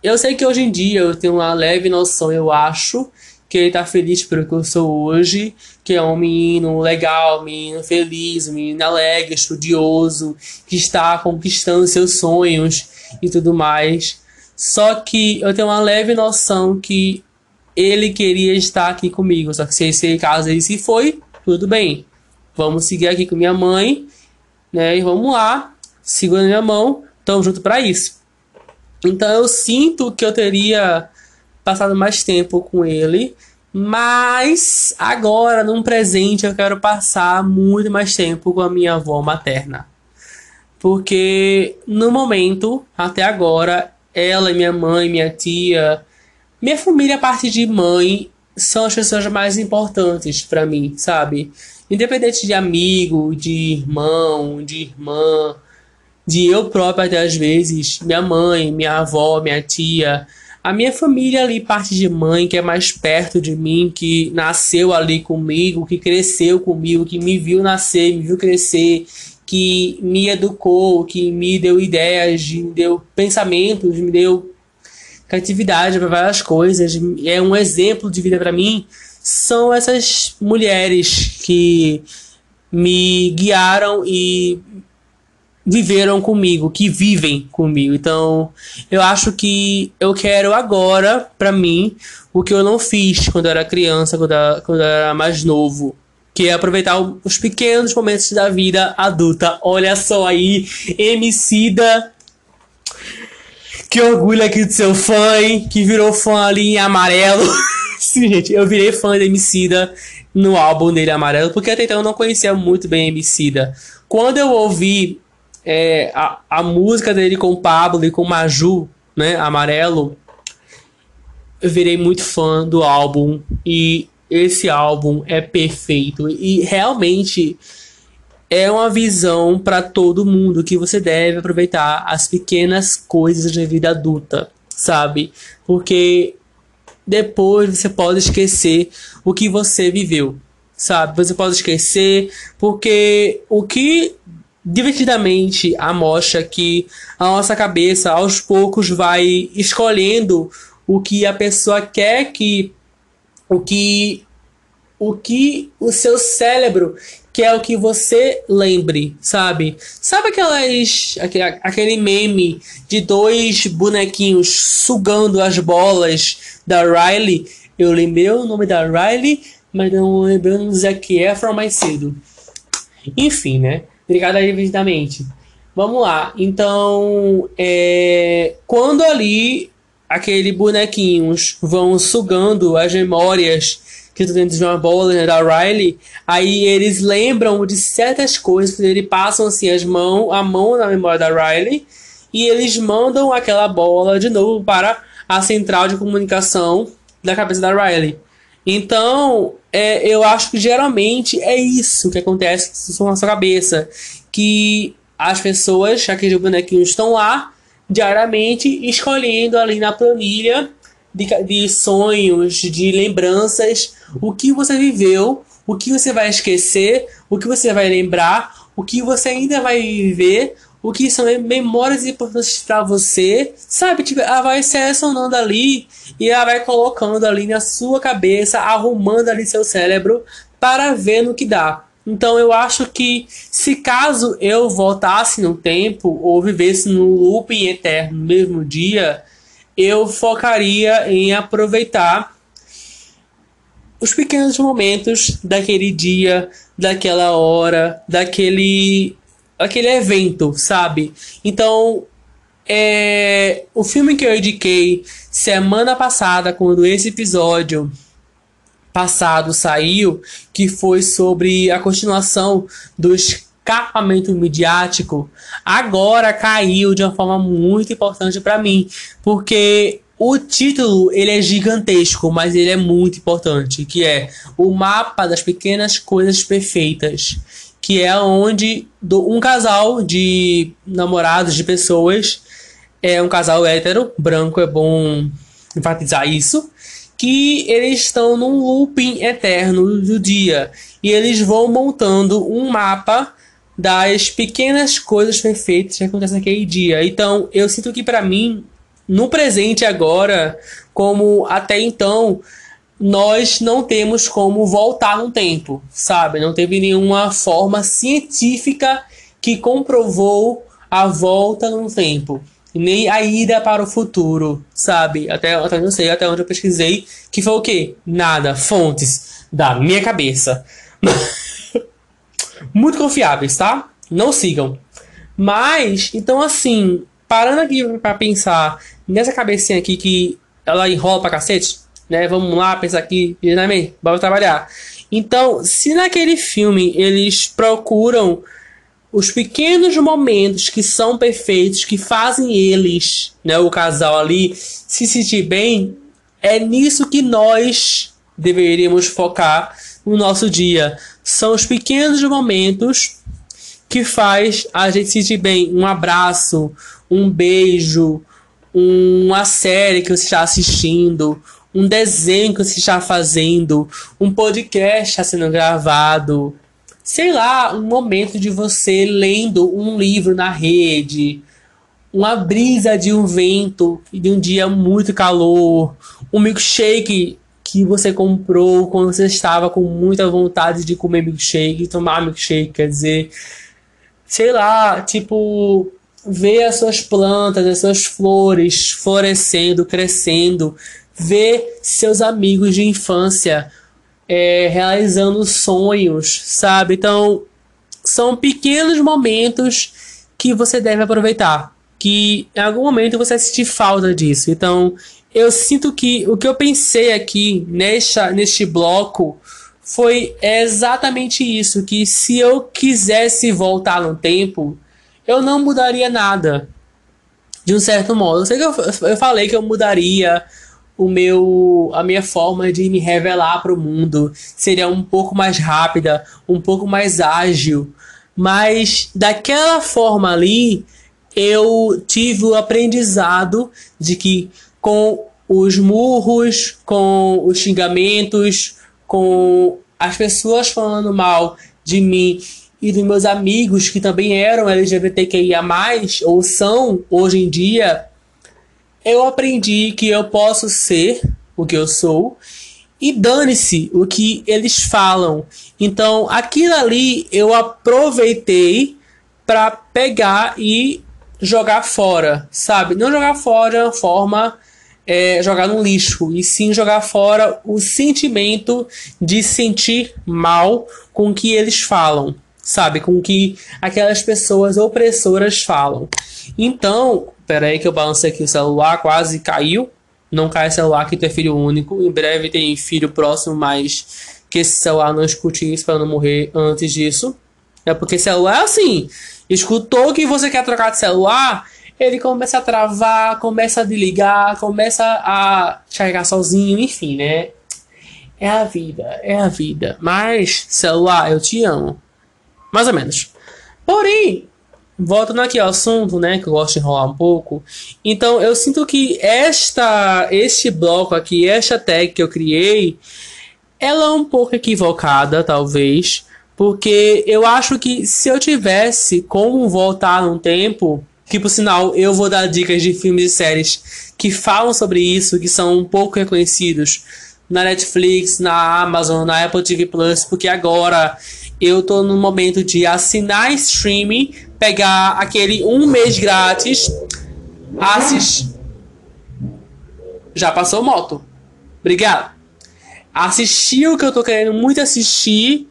eu sei que hoje em dia eu tenho uma leve noção, eu acho, que ele tá feliz pelo que eu sou hoje, que é um menino legal, um menino feliz, um menino alegre, estudioso, que está conquistando seus sonhos e tudo mais. Só que eu tenho uma leve noção que ele queria estar aqui comigo, só que se esse caso ele se foi, tudo bem. vamos seguir aqui com minha mãe, né? E vamos lá, segurando minha mão, estamos junto para isso. Então eu sinto que eu teria passado mais tempo com ele, mas agora, num presente, eu quero passar muito mais tempo com a minha avó materna. Porque no momento, até agora, ela minha mãe, minha tia, minha família, a parte de mãe, são as pessoas mais importantes para mim, sabe? Independente de amigo, de irmão, de irmã, de eu própria até às vezes, minha mãe, minha avó, minha tia, a minha família ali, parte de mãe, que é mais perto de mim, que nasceu ali comigo, que cresceu comigo, que me viu nascer, me viu crescer, que me educou, que me deu ideias, me deu pensamentos, me deu criatividade para várias coisas, é um exemplo de vida para mim, são essas mulheres que me guiaram e viveram comigo, que vivem comigo. Então, eu acho que eu quero agora, para mim, o que eu não fiz quando eu era criança, quando eu era, quando eu era mais novo. Que é aproveitar os pequenos momentos da vida adulta. Olha só aí, Emicida. Que orgulho aqui do seu fã, hein? Que virou fã ali em amarelo. Sim, gente, eu virei fã da Emicida no álbum dele amarelo, porque até então eu não conhecia muito bem Emicida. Quando eu ouvi é, a, a música dele com o Pablo e com o Maju, né, Amarelo, eu virei muito fã do álbum e esse álbum é perfeito e realmente é uma visão para todo mundo que você deve aproveitar as pequenas coisas da vida adulta, sabe? Porque depois você pode esquecer o que você viveu, sabe? Você pode esquecer porque o que divertidamente amostra que a nossa cabeça aos poucos vai escolhendo o que a pessoa quer que o que o que o seu cérebro quer o que você lembre, sabe? Sabe aquelas aquele, meme de dois bonequinhos sugando as bolas da Riley? Eu lembrei o nome da Riley, mas não lembrei o Zac Efron mais cedo. Enfim, né? Obrigado aí infinitamente. Vamos lá. Então, é, quando ali aquele bonequinhos vão sugando as memórias que estão dentro de uma bola né, da Riley, aí eles lembram de certas coisas, eles passam assim as mãos, a mão na memória da Riley e eles mandam aquela bola de novo para a central de comunicação da cabeça da Riley. Então, é, eu acho que geralmente é isso que acontece com a sua cabeça. Que as pessoas, aqueles bonequinhos estão lá diariamente escolhendo ali na planilha de, de sonhos, de lembranças, o que você viveu, o que você vai esquecer, o que você vai lembrar, o que você ainda vai viver, o que são memórias importantes para você, sabe? Tipo, ela vai selecionando ali e ela vai colocando ali na sua cabeça, arrumando ali seu cérebro para ver no que dá. Então eu acho que se caso eu voltasse no tempo ou vivesse no looping eterno no mesmo dia, eu focaria em aproveitar os pequenos momentos daquele dia, daquela hora, daquele aquele evento, sabe? Então, é, o filme que eu indiquei semana passada, quando esse episódio passado saiu, que foi sobre a continuação do escapamento midiático, agora caiu de uma forma muito importante para mim, porque o título ele é gigantesco, mas ele é muito importante, que é o mapa das pequenas coisas perfeitas que é onde um casal de namorados, de pessoas, é um casal hétero, branco, é bom enfatizar isso, que eles estão num looping eterno do dia e eles vão montando um mapa das pequenas coisas perfeitas que acontecem naquele dia. Então, eu sinto que para mim, no presente agora, como até então, nós não temos como voltar no tempo, sabe? Não teve nenhuma forma científica que comprovou a volta no tempo, nem a ida para o futuro, sabe? Até, até não sei, até onde eu pesquisei, que foi o quê? Nada, fontes da minha cabeça. muito confiáveis, tá? Não sigam. Mas, então assim, parando aqui para pensar nessa cabecinha aqui que ela enrola pra cacete, né? Vamos lá pensar aqui, né, Bora trabalhar. Então, se naquele filme eles procuram os pequenos momentos que são perfeitos, que fazem eles, né, o casal ali, se sentir bem, é nisso que nós deveríamos focar no nosso dia. São os pequenos momentos que faz a gente se sentir bem. Um abraço, um beijo, uma série que você está assistindo, um desenho que você está fazendo, um podcast está sendo gravado, sei lá, um momento de você lendo um livro na rede, uma brisa de um vento de um dia muito calor, um milkshake que você comprou quando você estava com muita vontade de comer milkshake, tomar milkshake, quer dizer, sei lá, tipo, ver as suas plantas, as suas flores florescendo, crescendo, ver seus amigos de infância é, realizando sonhos, sabe? Então, são pequenos momentos que você deve aproveitar. Que em algum momento você sentir falta disso. Então, eu sinto que o que eu pensei aqui nesta, neste bloco foi exatamente isso: que se eu quisesse voltar no tempo, eu não mudaria nada. De um certo modo. Eu sei que eu, eu falei que eu mudaria o meu a minha forma de me revelar para o mundo seria um pouco mais rápida, um pouco mais ágil, mas daquela forma ali eu tive o aprendizado de que com os murros, com os xingamentos, com as pessoas falando mal de mim e dos meus amigos que também eram LGBTQIA+, ou são hoje em dia, eu aprendi que eu posso ser o que eu sou e dane-se o que eles falam. Então, aquilo ali eu aproveitei para pegar e jogar fora, sabe? Não jogar fora forma é, jogar no lixo, e sim jogar fora o sentimento de sentir mal com o que eles falam, sabe? Com o que aquelas pessoas opressoras falam. Então, Pera aí que eu balancei aqui o celular, quase caiu. Não cai celular que tu é filho único. Em breve tem filho próximo, mas que esse celular não escute isso para não morrer antes disso. É porque celular é assim. Escutou que você quer trocar de celular, ele começa a travar, começa a desligar, começa a carregar sozinho, enfim, né? É a vida, é a vida. Mas, celular, eu te amo. Mais ou menos. Porém, voltando aqui ao assunto, né, que eu gosto de enrolar um pouco. Então, eu sinto que esta este bloco aqui, esta tag que eu criei, ela é um pouco equivocada, talvez, porque eu acho que se eu tivesse como voltar num tempo, que por sinal eu vou dar dicas de filmes e séries que falam sobre isso, que são um pouco reconhecidos na Netflix, na Amazon, na Apple TV Plus, porque agora eu tô no momento de assinar streaming pegar aquele um mês grátis, assistir. Já passou moto. Obrigado. Assistir o que eu tô querendo muito assistir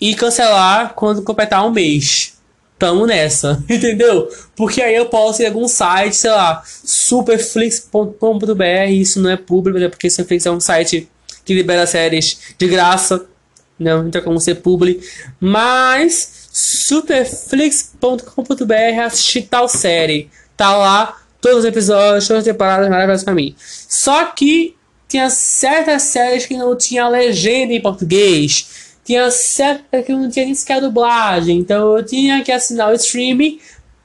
e cancelar quando completar um mês. Tamo nessa, entendeu? Porque aí eu posso ir em algum site, sei lá, superflix.com.br. Isso não é público, né? Porque Superflix é um site que libera séries de graça. Não, não tem como ser público. Mas superflix.com.br assistir tal série. Tá lá todos os episódios, todas as temporadas maravilhosas pra mim. Só que tinha certas séries que não tinha legenda em português. Tinha certas que não tinha nem sequer dublagem. Então eu tinha que assinar o streaming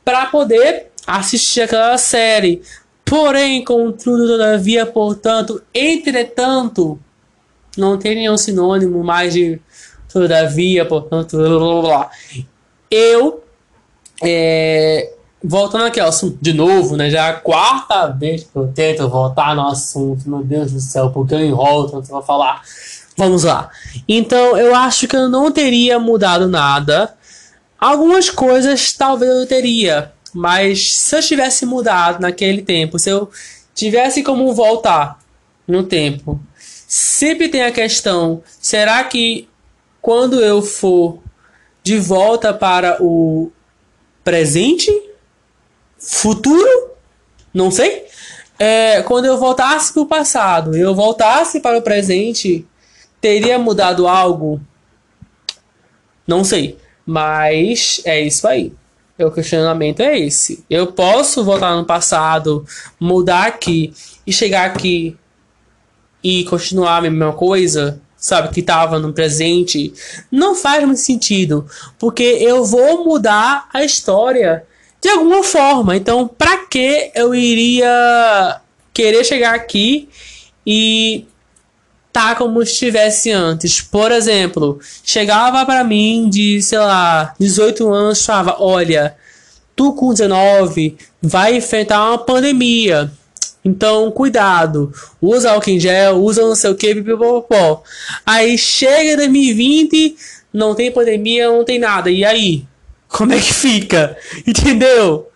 para poder assistir aquela série. Porém, contudo, todavia, portanto, entretanto, não tem nenhum sinônimo mais de Todavia, portanto, blá, blá, blá. eu é, voltando aqui ao assunto de novo, né? Já é a quarta vez que eu tento voltar no assunto, meu Deus do céu, porque eu enrolo tanto pra falar. Vamos lá. Então, eu acho que eu não teria mudado nada. Algumas coisas talvez eu teria, mas se eu tivesse mudado naquele tempo, se eu tivesse como voltar no tempo, sempre tem a questão: será que quando eu for de volta para o presente, futuro, não sei. É, quando eu voltasse para o passado, eu voltasse para o presente, teria mudado algo? Não sei. Mas é isso aí. O questionamento é esse. Eu posso voltar no passado, mudar aqui e chegar aqui e continuar a mesma coisa? sabe, que estava no presente, não faz muito sentido, porque eu vou mudar a história de alguma forma. Então, para que eu iria querer chegar aqui e tá como estivesse antes? Por exemplo, chegava para mim de, sei lá, 18 anos, falava: "Olha, tu com 19 vai enfrentar uma pandemia. Então, cuidado. Usa álcool em gel, usa não sei o que, pipipopopó. Aí chega 2020, não tem pandemia, não tem nada. E aí? Como é que fica? Entendeu?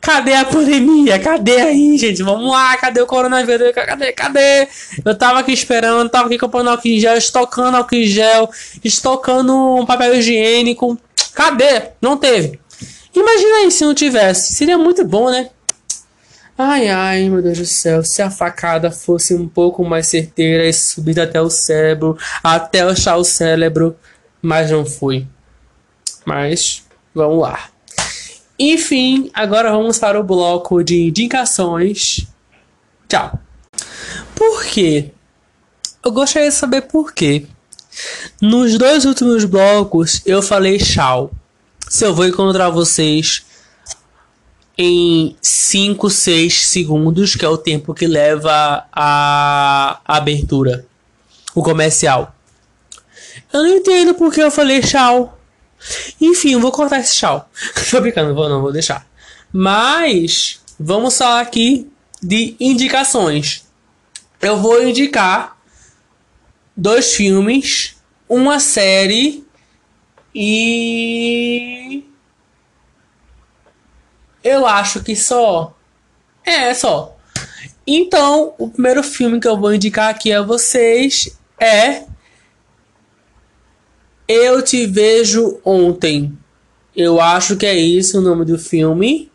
Cadê a pandemia? Cadê aí, gente? Vamos lá, cadê o coronavírus? Cadê? Cadê? Eu tava aqui esperando, tava aqui comprando álcool em gel, estocando álcool em gel, estocando um papel higiênico. Cadê? Não teve. Imagina aí se não tivesse. Seria muito bom, né? Ai, ai, meu Deus do céu, se a facada fosse um pouco mais certeira e subida até o cérebro, até achar o cérebro, mas não foi. Mas, vamos lá. Enfim, agora vamos para o bloco de indicações. Tchau. Por quê? Eu gostaria de saber por quê. Nos dois últimos blocos eu falei tchau. Se eu vou encontrar vocês em 5, 6 segundos, que é o tempo que leva a abertura, o comercial. Eu não entendo porque eu falei tchau. Enfim, eu vou cortar esse tchau. Tô brincando, vou não, vou deixar. Mas vamos falar aqui de indicações. Eu vou indicar dois filmes, uma série e eu acho que só. É, só. Então, o primeiro filme que eu vou indicar aqui a vocês é Eu Te Vejo Ontem. Eu acho que é isso o nome do filme.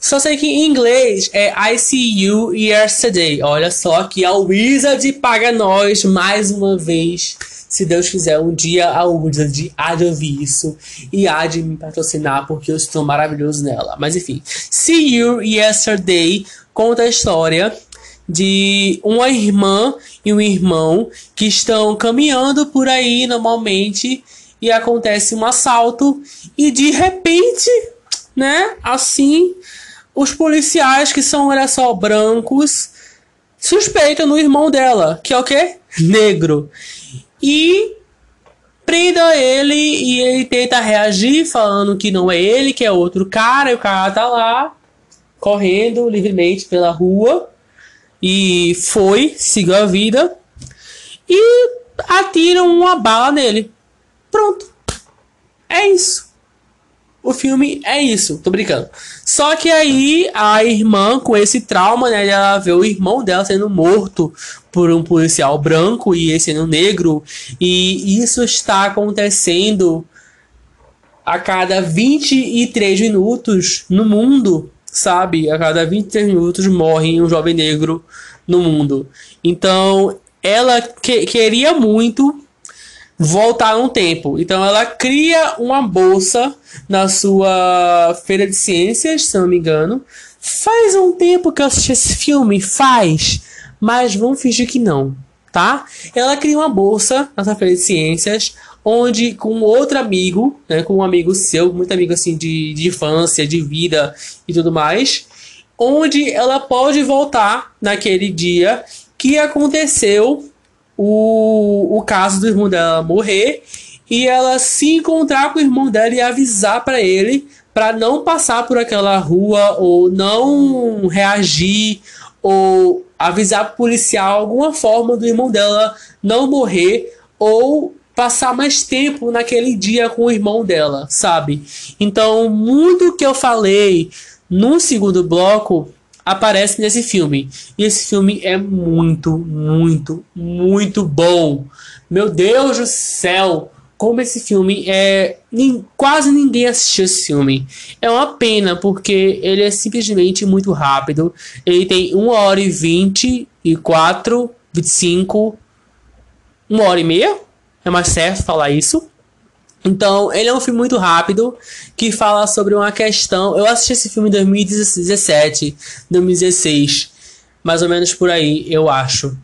Só sei que em inglês é I See You Yesterday. Olha só que a Wizard paga nós mais uma vez se Deus quiser, um dia a Wizard há de ouvir isso e há de me patrocinar porque eu estou maravilhoso nela. Mas enfim, See You Yesterday conta a história de uma irmã e um irmão que estão caminhando por aí normalmente e acontece um assalto e de repente, né, assim, os policiais que são, olha só, brancos, suspeitam no irmão dela, que é o quê? Negro e prenda ele e ele tenta reagir falando que não é ele, que é outro cara, e o cara tá lá correndo livremente pela rua e foi, seguiu a vida e atiram uma bala nele. Pronto. É isso. O filme é isso, tô brincando. Só que aí a irmã, com esse trauma, né, ela vê o irmão dela sendo morto por um policial branco e esse sendo negro, e isso está acontecendo a cada 23 minutos no mundo, sabe? A cada 23 minutos morre um jovem negro no mundo. Então, ela que queria muito voltar no tempo. Então ela cria uma bolsa na sua feira de ciências, se não me engano. Faz um tempo que eu assisti esse filme, faz, mas vamos fingir que não, tá? Ela cria uma bolsa na sua feira de ciências, onde com outro amigo, né, com um amigo seu, muito amigo assim de, de infância, de vida e tudo mais, onde ela pode voltar naquele dia que aconteceu o, o caso do irmão dela morrer e ela se encontrar com o irmão dela e avisar para ele para não passar por aquela rua ou não reagir ou avisar o policial alguma forma do irmão dela não morrer ou passar mais tempo naquele dia com o irmão dela, sabe? Então, muito que eu falei no segundo bloco aparece nesse filme. E esse filme é muito, muito, muito bom. Meu Deus do céu! como esse filme é. Quase ninguém assistiu esse filme. É uma pena, porque ele é simplesmente muito rápido. Ele tem 1 hora e 24, 25, 1 hora e meia. É mais certo falar isso. Então, ele é um filme muito rápido que fala sobre uma questão. Eu assisti esse filme em 2017, 2016, mais ou menos por aí, eu acho.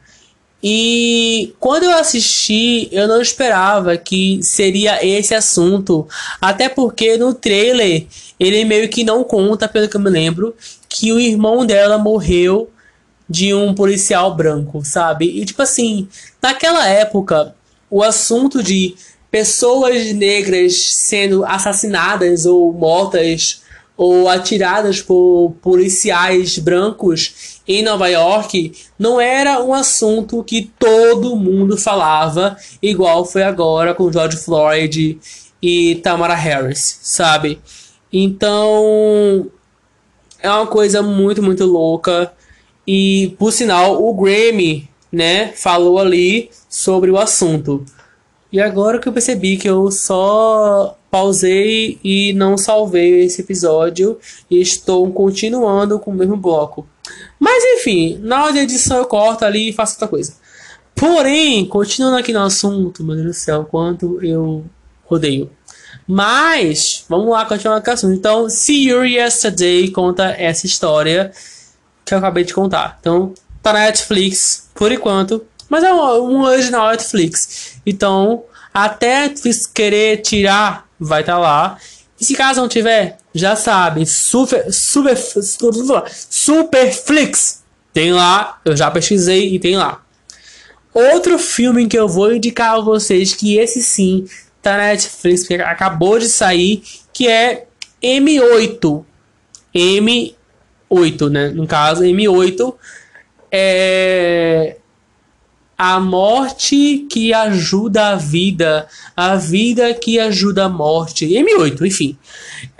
E quando eu assisti, eu não esperava que seria esse assunto, até porque no trailer ele meio que não conta, pelo que eu me lembro, que o irmão dela morreu de um policial branco, sabe? E tipo assim, naquela época, o assunto de pessoas negras sendo assassinadas ou mortas ou atiradas por policiais brancos em Nova York não era um assunto que todo mundo falava, igual foi agora com George Floyd e Tamara Harris, sabe? Então é uma coisa muito, muito louca. E por sinal, o Grammy, né, falou ali sobre o assunto. E agora que eu percebi que eu só pausei e não salvei esse episódio e estou continuando com o mesmo bloco. Mas enfim, na hora de edição eu corto ali e faço outra coisa. Porém, continuando aqui no assunto, meu Deus do céu, quanto eu rodeio. Mas, vamos lá continuar com o assunto. Então, See You Yesterday conta essa história que eu acabei de contar. Então, tá na Netflix, por enquanto. Mas é um, um original Netflix. Então, até querer tirar vai estar tá lá. E se caso não tiver, já sabe, Super, Super, Superflix tem lá, eu já pesquisei e tem lá. Outro filme que eu vou indicar a vocês, que esse sim tá na Netflix, porque acabou de sair, que é M8. M8, né? No caso, M8 é a morte que ajuda a vida, a vida que ajuda a morte. M8, enfim.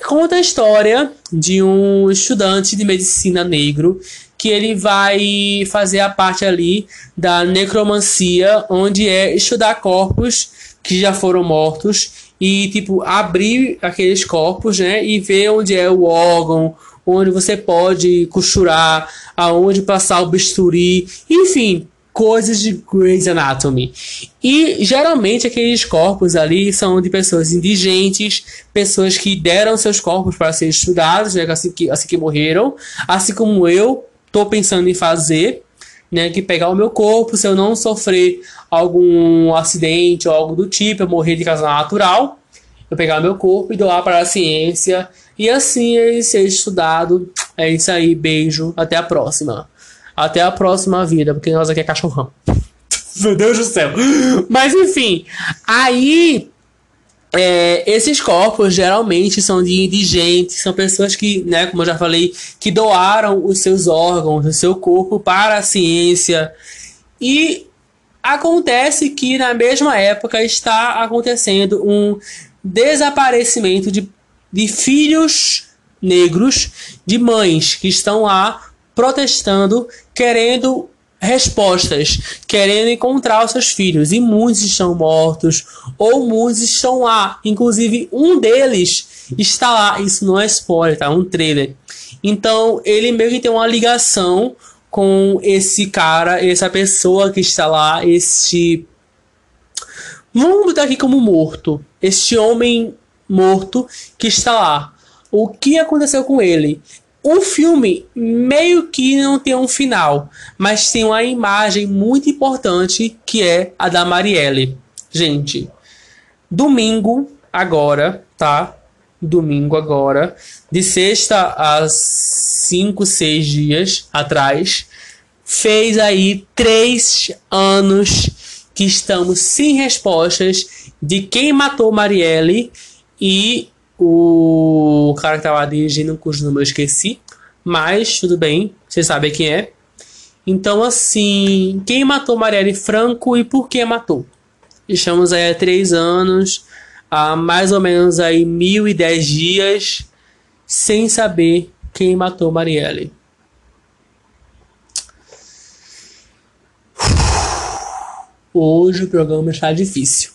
Conta a história de um estudante de medicina negro que ele vai fazer a parte ali da necromancia, onde é estudar corpos que já foram mortos e tipo abrir aqueles corpos, né, e ver onde é o órgão, onde você pode costurar, aonde passar o bisturi, enfim, coisas de Grey's Anatomy. E geralmente aqueles corpos ali são de pessoas indigentes, pessoas que deram seus corpos para ser estudados, né, assim, que, assim que morreram, assim como eu tô pensando em fazer, né, que pegar o meu corpo, se eu não sofrer algum acidente ou algo do tipo, eu morrer de causa natural, eu pegar o meu corpo e doar para a ciência e assim ele ser estudado. É isso aí, beijo, até a próxima. Até a próxima vida, porque nós aqui é cachorrão. Meu Deus do céu. Mas enfim, aí é, esses corpos geralmente são de indigentes, são pessoas que, né, como eu já falei, que doaram os seus órgãos, o seu corpo para a ciência. E acontece que na mesma época está acontecendo um desaparecimento de, de filhos negros de mães que estão lá protestando, querendo respostas, querendo encontrar os seus filhos. E muitos estão mortos, ou muitos estão lá. Inclusive, um deles está lá. Isso não é spoiler, tá? É um trailer. Então, ele meio que tem uma ligação com esse cara, essa pessoa que está lá, este. Vamos botar aqui como morto. Este homem morto que está lá. O que aconteceu com ele? O filme meio que não tem um final, mas tem uma imagem muito importante que é a da Marielle. Gente, domingo agora, tá? Domingo agora, de sexta a cinco, seis dias atrás, fez aí três anos que estamos sem respostas de quem matou Marielle e o cara que tava dirigindo, cujo nome eu esqueci. Mas tudo bem, você sabe quem é. Então, assim, quem matou Marielle Franco e por que matou? Estamos aí há três anos, há mais ou menos aí mil e dez dias, sem saber quem matou Marielle. Hoje o programa está difícil.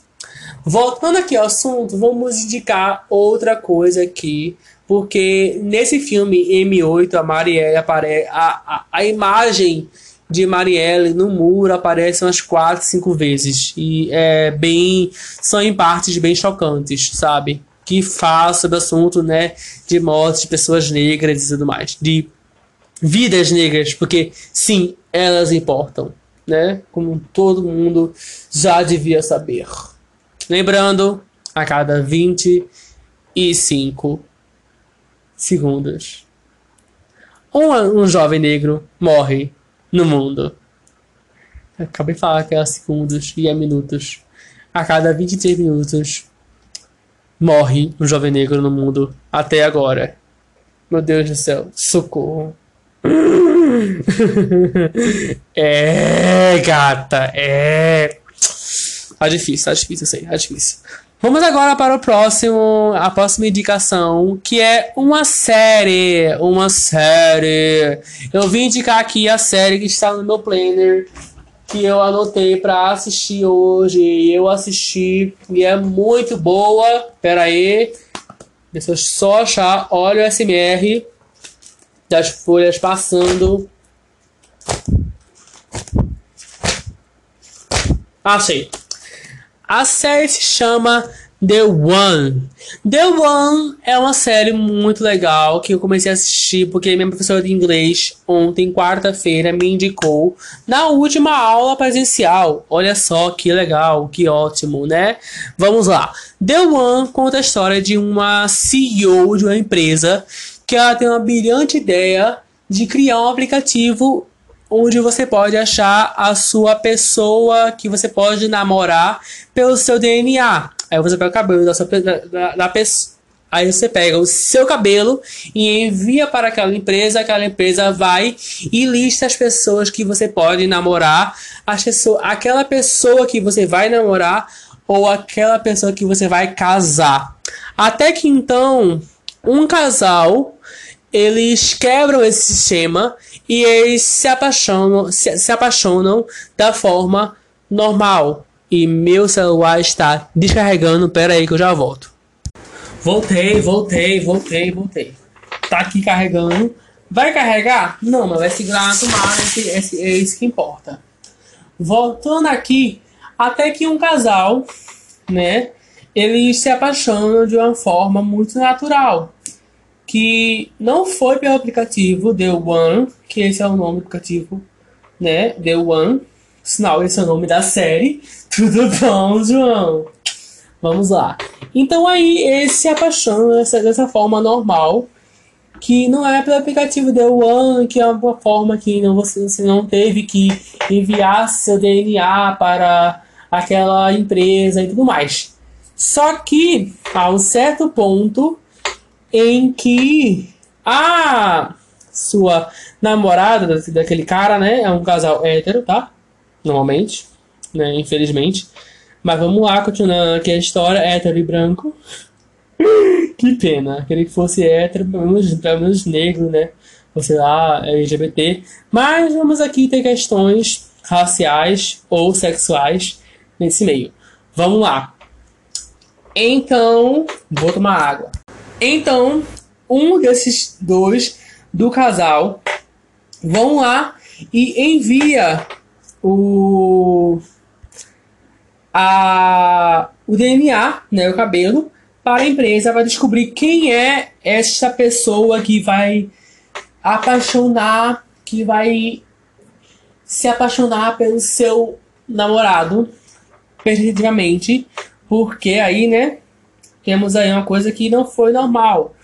Voltando aqui ao assunto, vamos indicar outra coisa aqui. Porque nesse filme M8, a Marielle aparece. A, a, a imagem de Marielle no muro aparece umas 4, 5 vezes. E é bem. São em partes bem chocantes, sabe? Que fala sobre o assunto, né? De mortes de pessoas negras e tudo mais. De vidas negras, porque sim, elas importam, né? Como todo mundo já devia saber. Lembrando, a cada 25 segundos, um, um jovem negro morre no mundo. acabei de falar que é segundos e é minutos. A cada 23 minutos morre um jovem negro no mundo até agora. Meu Deus do céu, socorro. é, gata, é. Tá difícil, tá difícil, eu sei, tá difícil. Vamos agora para o próximo, a próxima indicação, que é uma série, uma série. Eu vim indicar aqui a série que está no meu planner, que eu anotei para assistir hoje. Eu assisti e é muito boa. Pera aí, deixa eu só achar. Olha o SMR das folhas passando. Achei. A série se chama The One. The One é uma série muito legal que eu comecei a assistir porque minha professora de inglês ontem, quarta-feira, me indicou na última aula presencial. Olha só que legal, que ótimo, né? Vamos lá. The One conta a história de uma CEO de uma empresa que ela tem uma brilhante ideia de criar um aplicativo onde você pode achar a sua pessoa que você pode namorar pelo seu DNA. Aí você pega o cabelo da, sua, da, da pessoa. Aí você pega o seu cabelo e envia para aquela empresa, aquela empresa vai e lista as pessoas que você pode namorar, as pessoas, aquela pessoa que você vai namorar ou aquela pessoa que você vai casar. Até que então, um casal, eles quebram esse sistema e eles se apaixonam, se, se apaixonam da forma normal. E meu celular está descarregando. Pera aí que eu já volto. Voltei, voltei, voltei, voltei. Tá aqui carregando. Vai carregar? Não, mas vai segurar na tomada. Esse, é isso que importa. Voltando aqui, até que um casal, né? Eles se apaixonam de uma forma muito natural que não foi pelo aplicativo The One, que esse é o nome do aplicativo, né? The One. Sinal, esse é o nome da série. Tudo bom, João? Vamos lá. Então aí eles se apaixonam dessa, dessa forma normal, que não é pelo aplicativo The One, que é uma forma que não, você, você não teve que enviar seu DNA para aquela empresa e tudo mais. Só que a um certo ponto em que a sua namorada daquele cara, né, é um casal hétero, tá? Normalmente, né, infelizmente. Mas vamos lá, continuando aqui a história, hétero e branco. que pena, queria que fosse hétero, pelo menos, pelo menos negro, né? Ou sei lá, LGBT. Mas vamos aqui ter questões raciais ou sexuais nesse meio. Vamos lá. Então, vou tomar água. Então, um desses dois do casal vão lá e envia o a o DNA, né, o cabelo, para a empresa para descobrir quem é esta pessoa que vai apaixonar, que vai se apaixonar pelo seu namorado, definitivamente, porque aí, né, temos aí uma coisa que não foi normal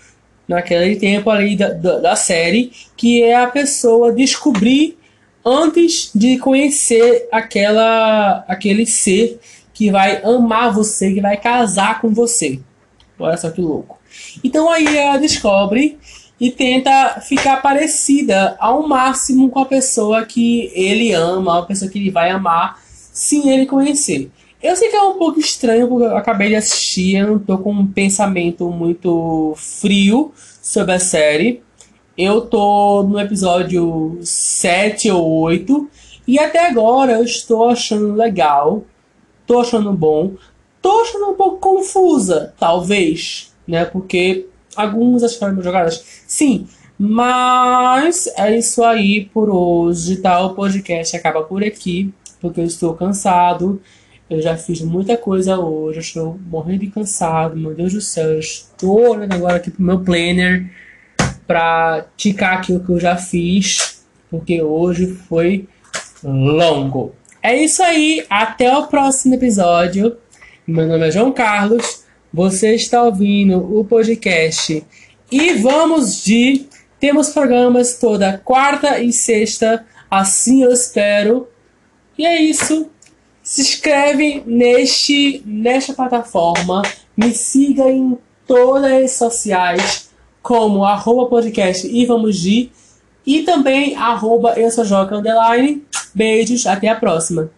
naquele tempo ali da, da, da série, que é a pessoa descobrir antes de conhecer aquela aquele ser que vai amar você, que vai casar com você. Olha só que louco. Então aí ela descobre e tenta ficar parecida ao máximo com a pessoa que ele ama, a pessoa que ele vai amar, sem ele conhecer. Eu sei que é um pouco estranho, porque eu acabei de assistir, eu não tô com um pensamento muito frio sobre a série. Eu tô no episódio 7 ou 8, e até agora eu estou achando legal, tô achando bom. Tô achando um pouco confusa, talvez, né? Porque alguns acharam jogadas, sim. Mas é isso aí por hoje, tá? O podcast acaba por aqui, porque eu estou cansado. Eu já fiz muita coisa hoje, estou morrendo de cansado, meu Deus do céu. Estou olhando agora aqui pro meu planner pra ticar aquilo que eu já fiz, porque hoje foi longo. É isso aí, até o próximo episódio. Meu nome é João Carlos, você está ouvindo o podcast e vamos de. Temos programas toda quarta e sexta, assim eu espero. E é isso. Se inscreve neste, nesta plataforma, me siga em todas as sociais, como arroba podcast e vamos de, e também arroba eu sou Joca Underline. Beijos, até a próxima.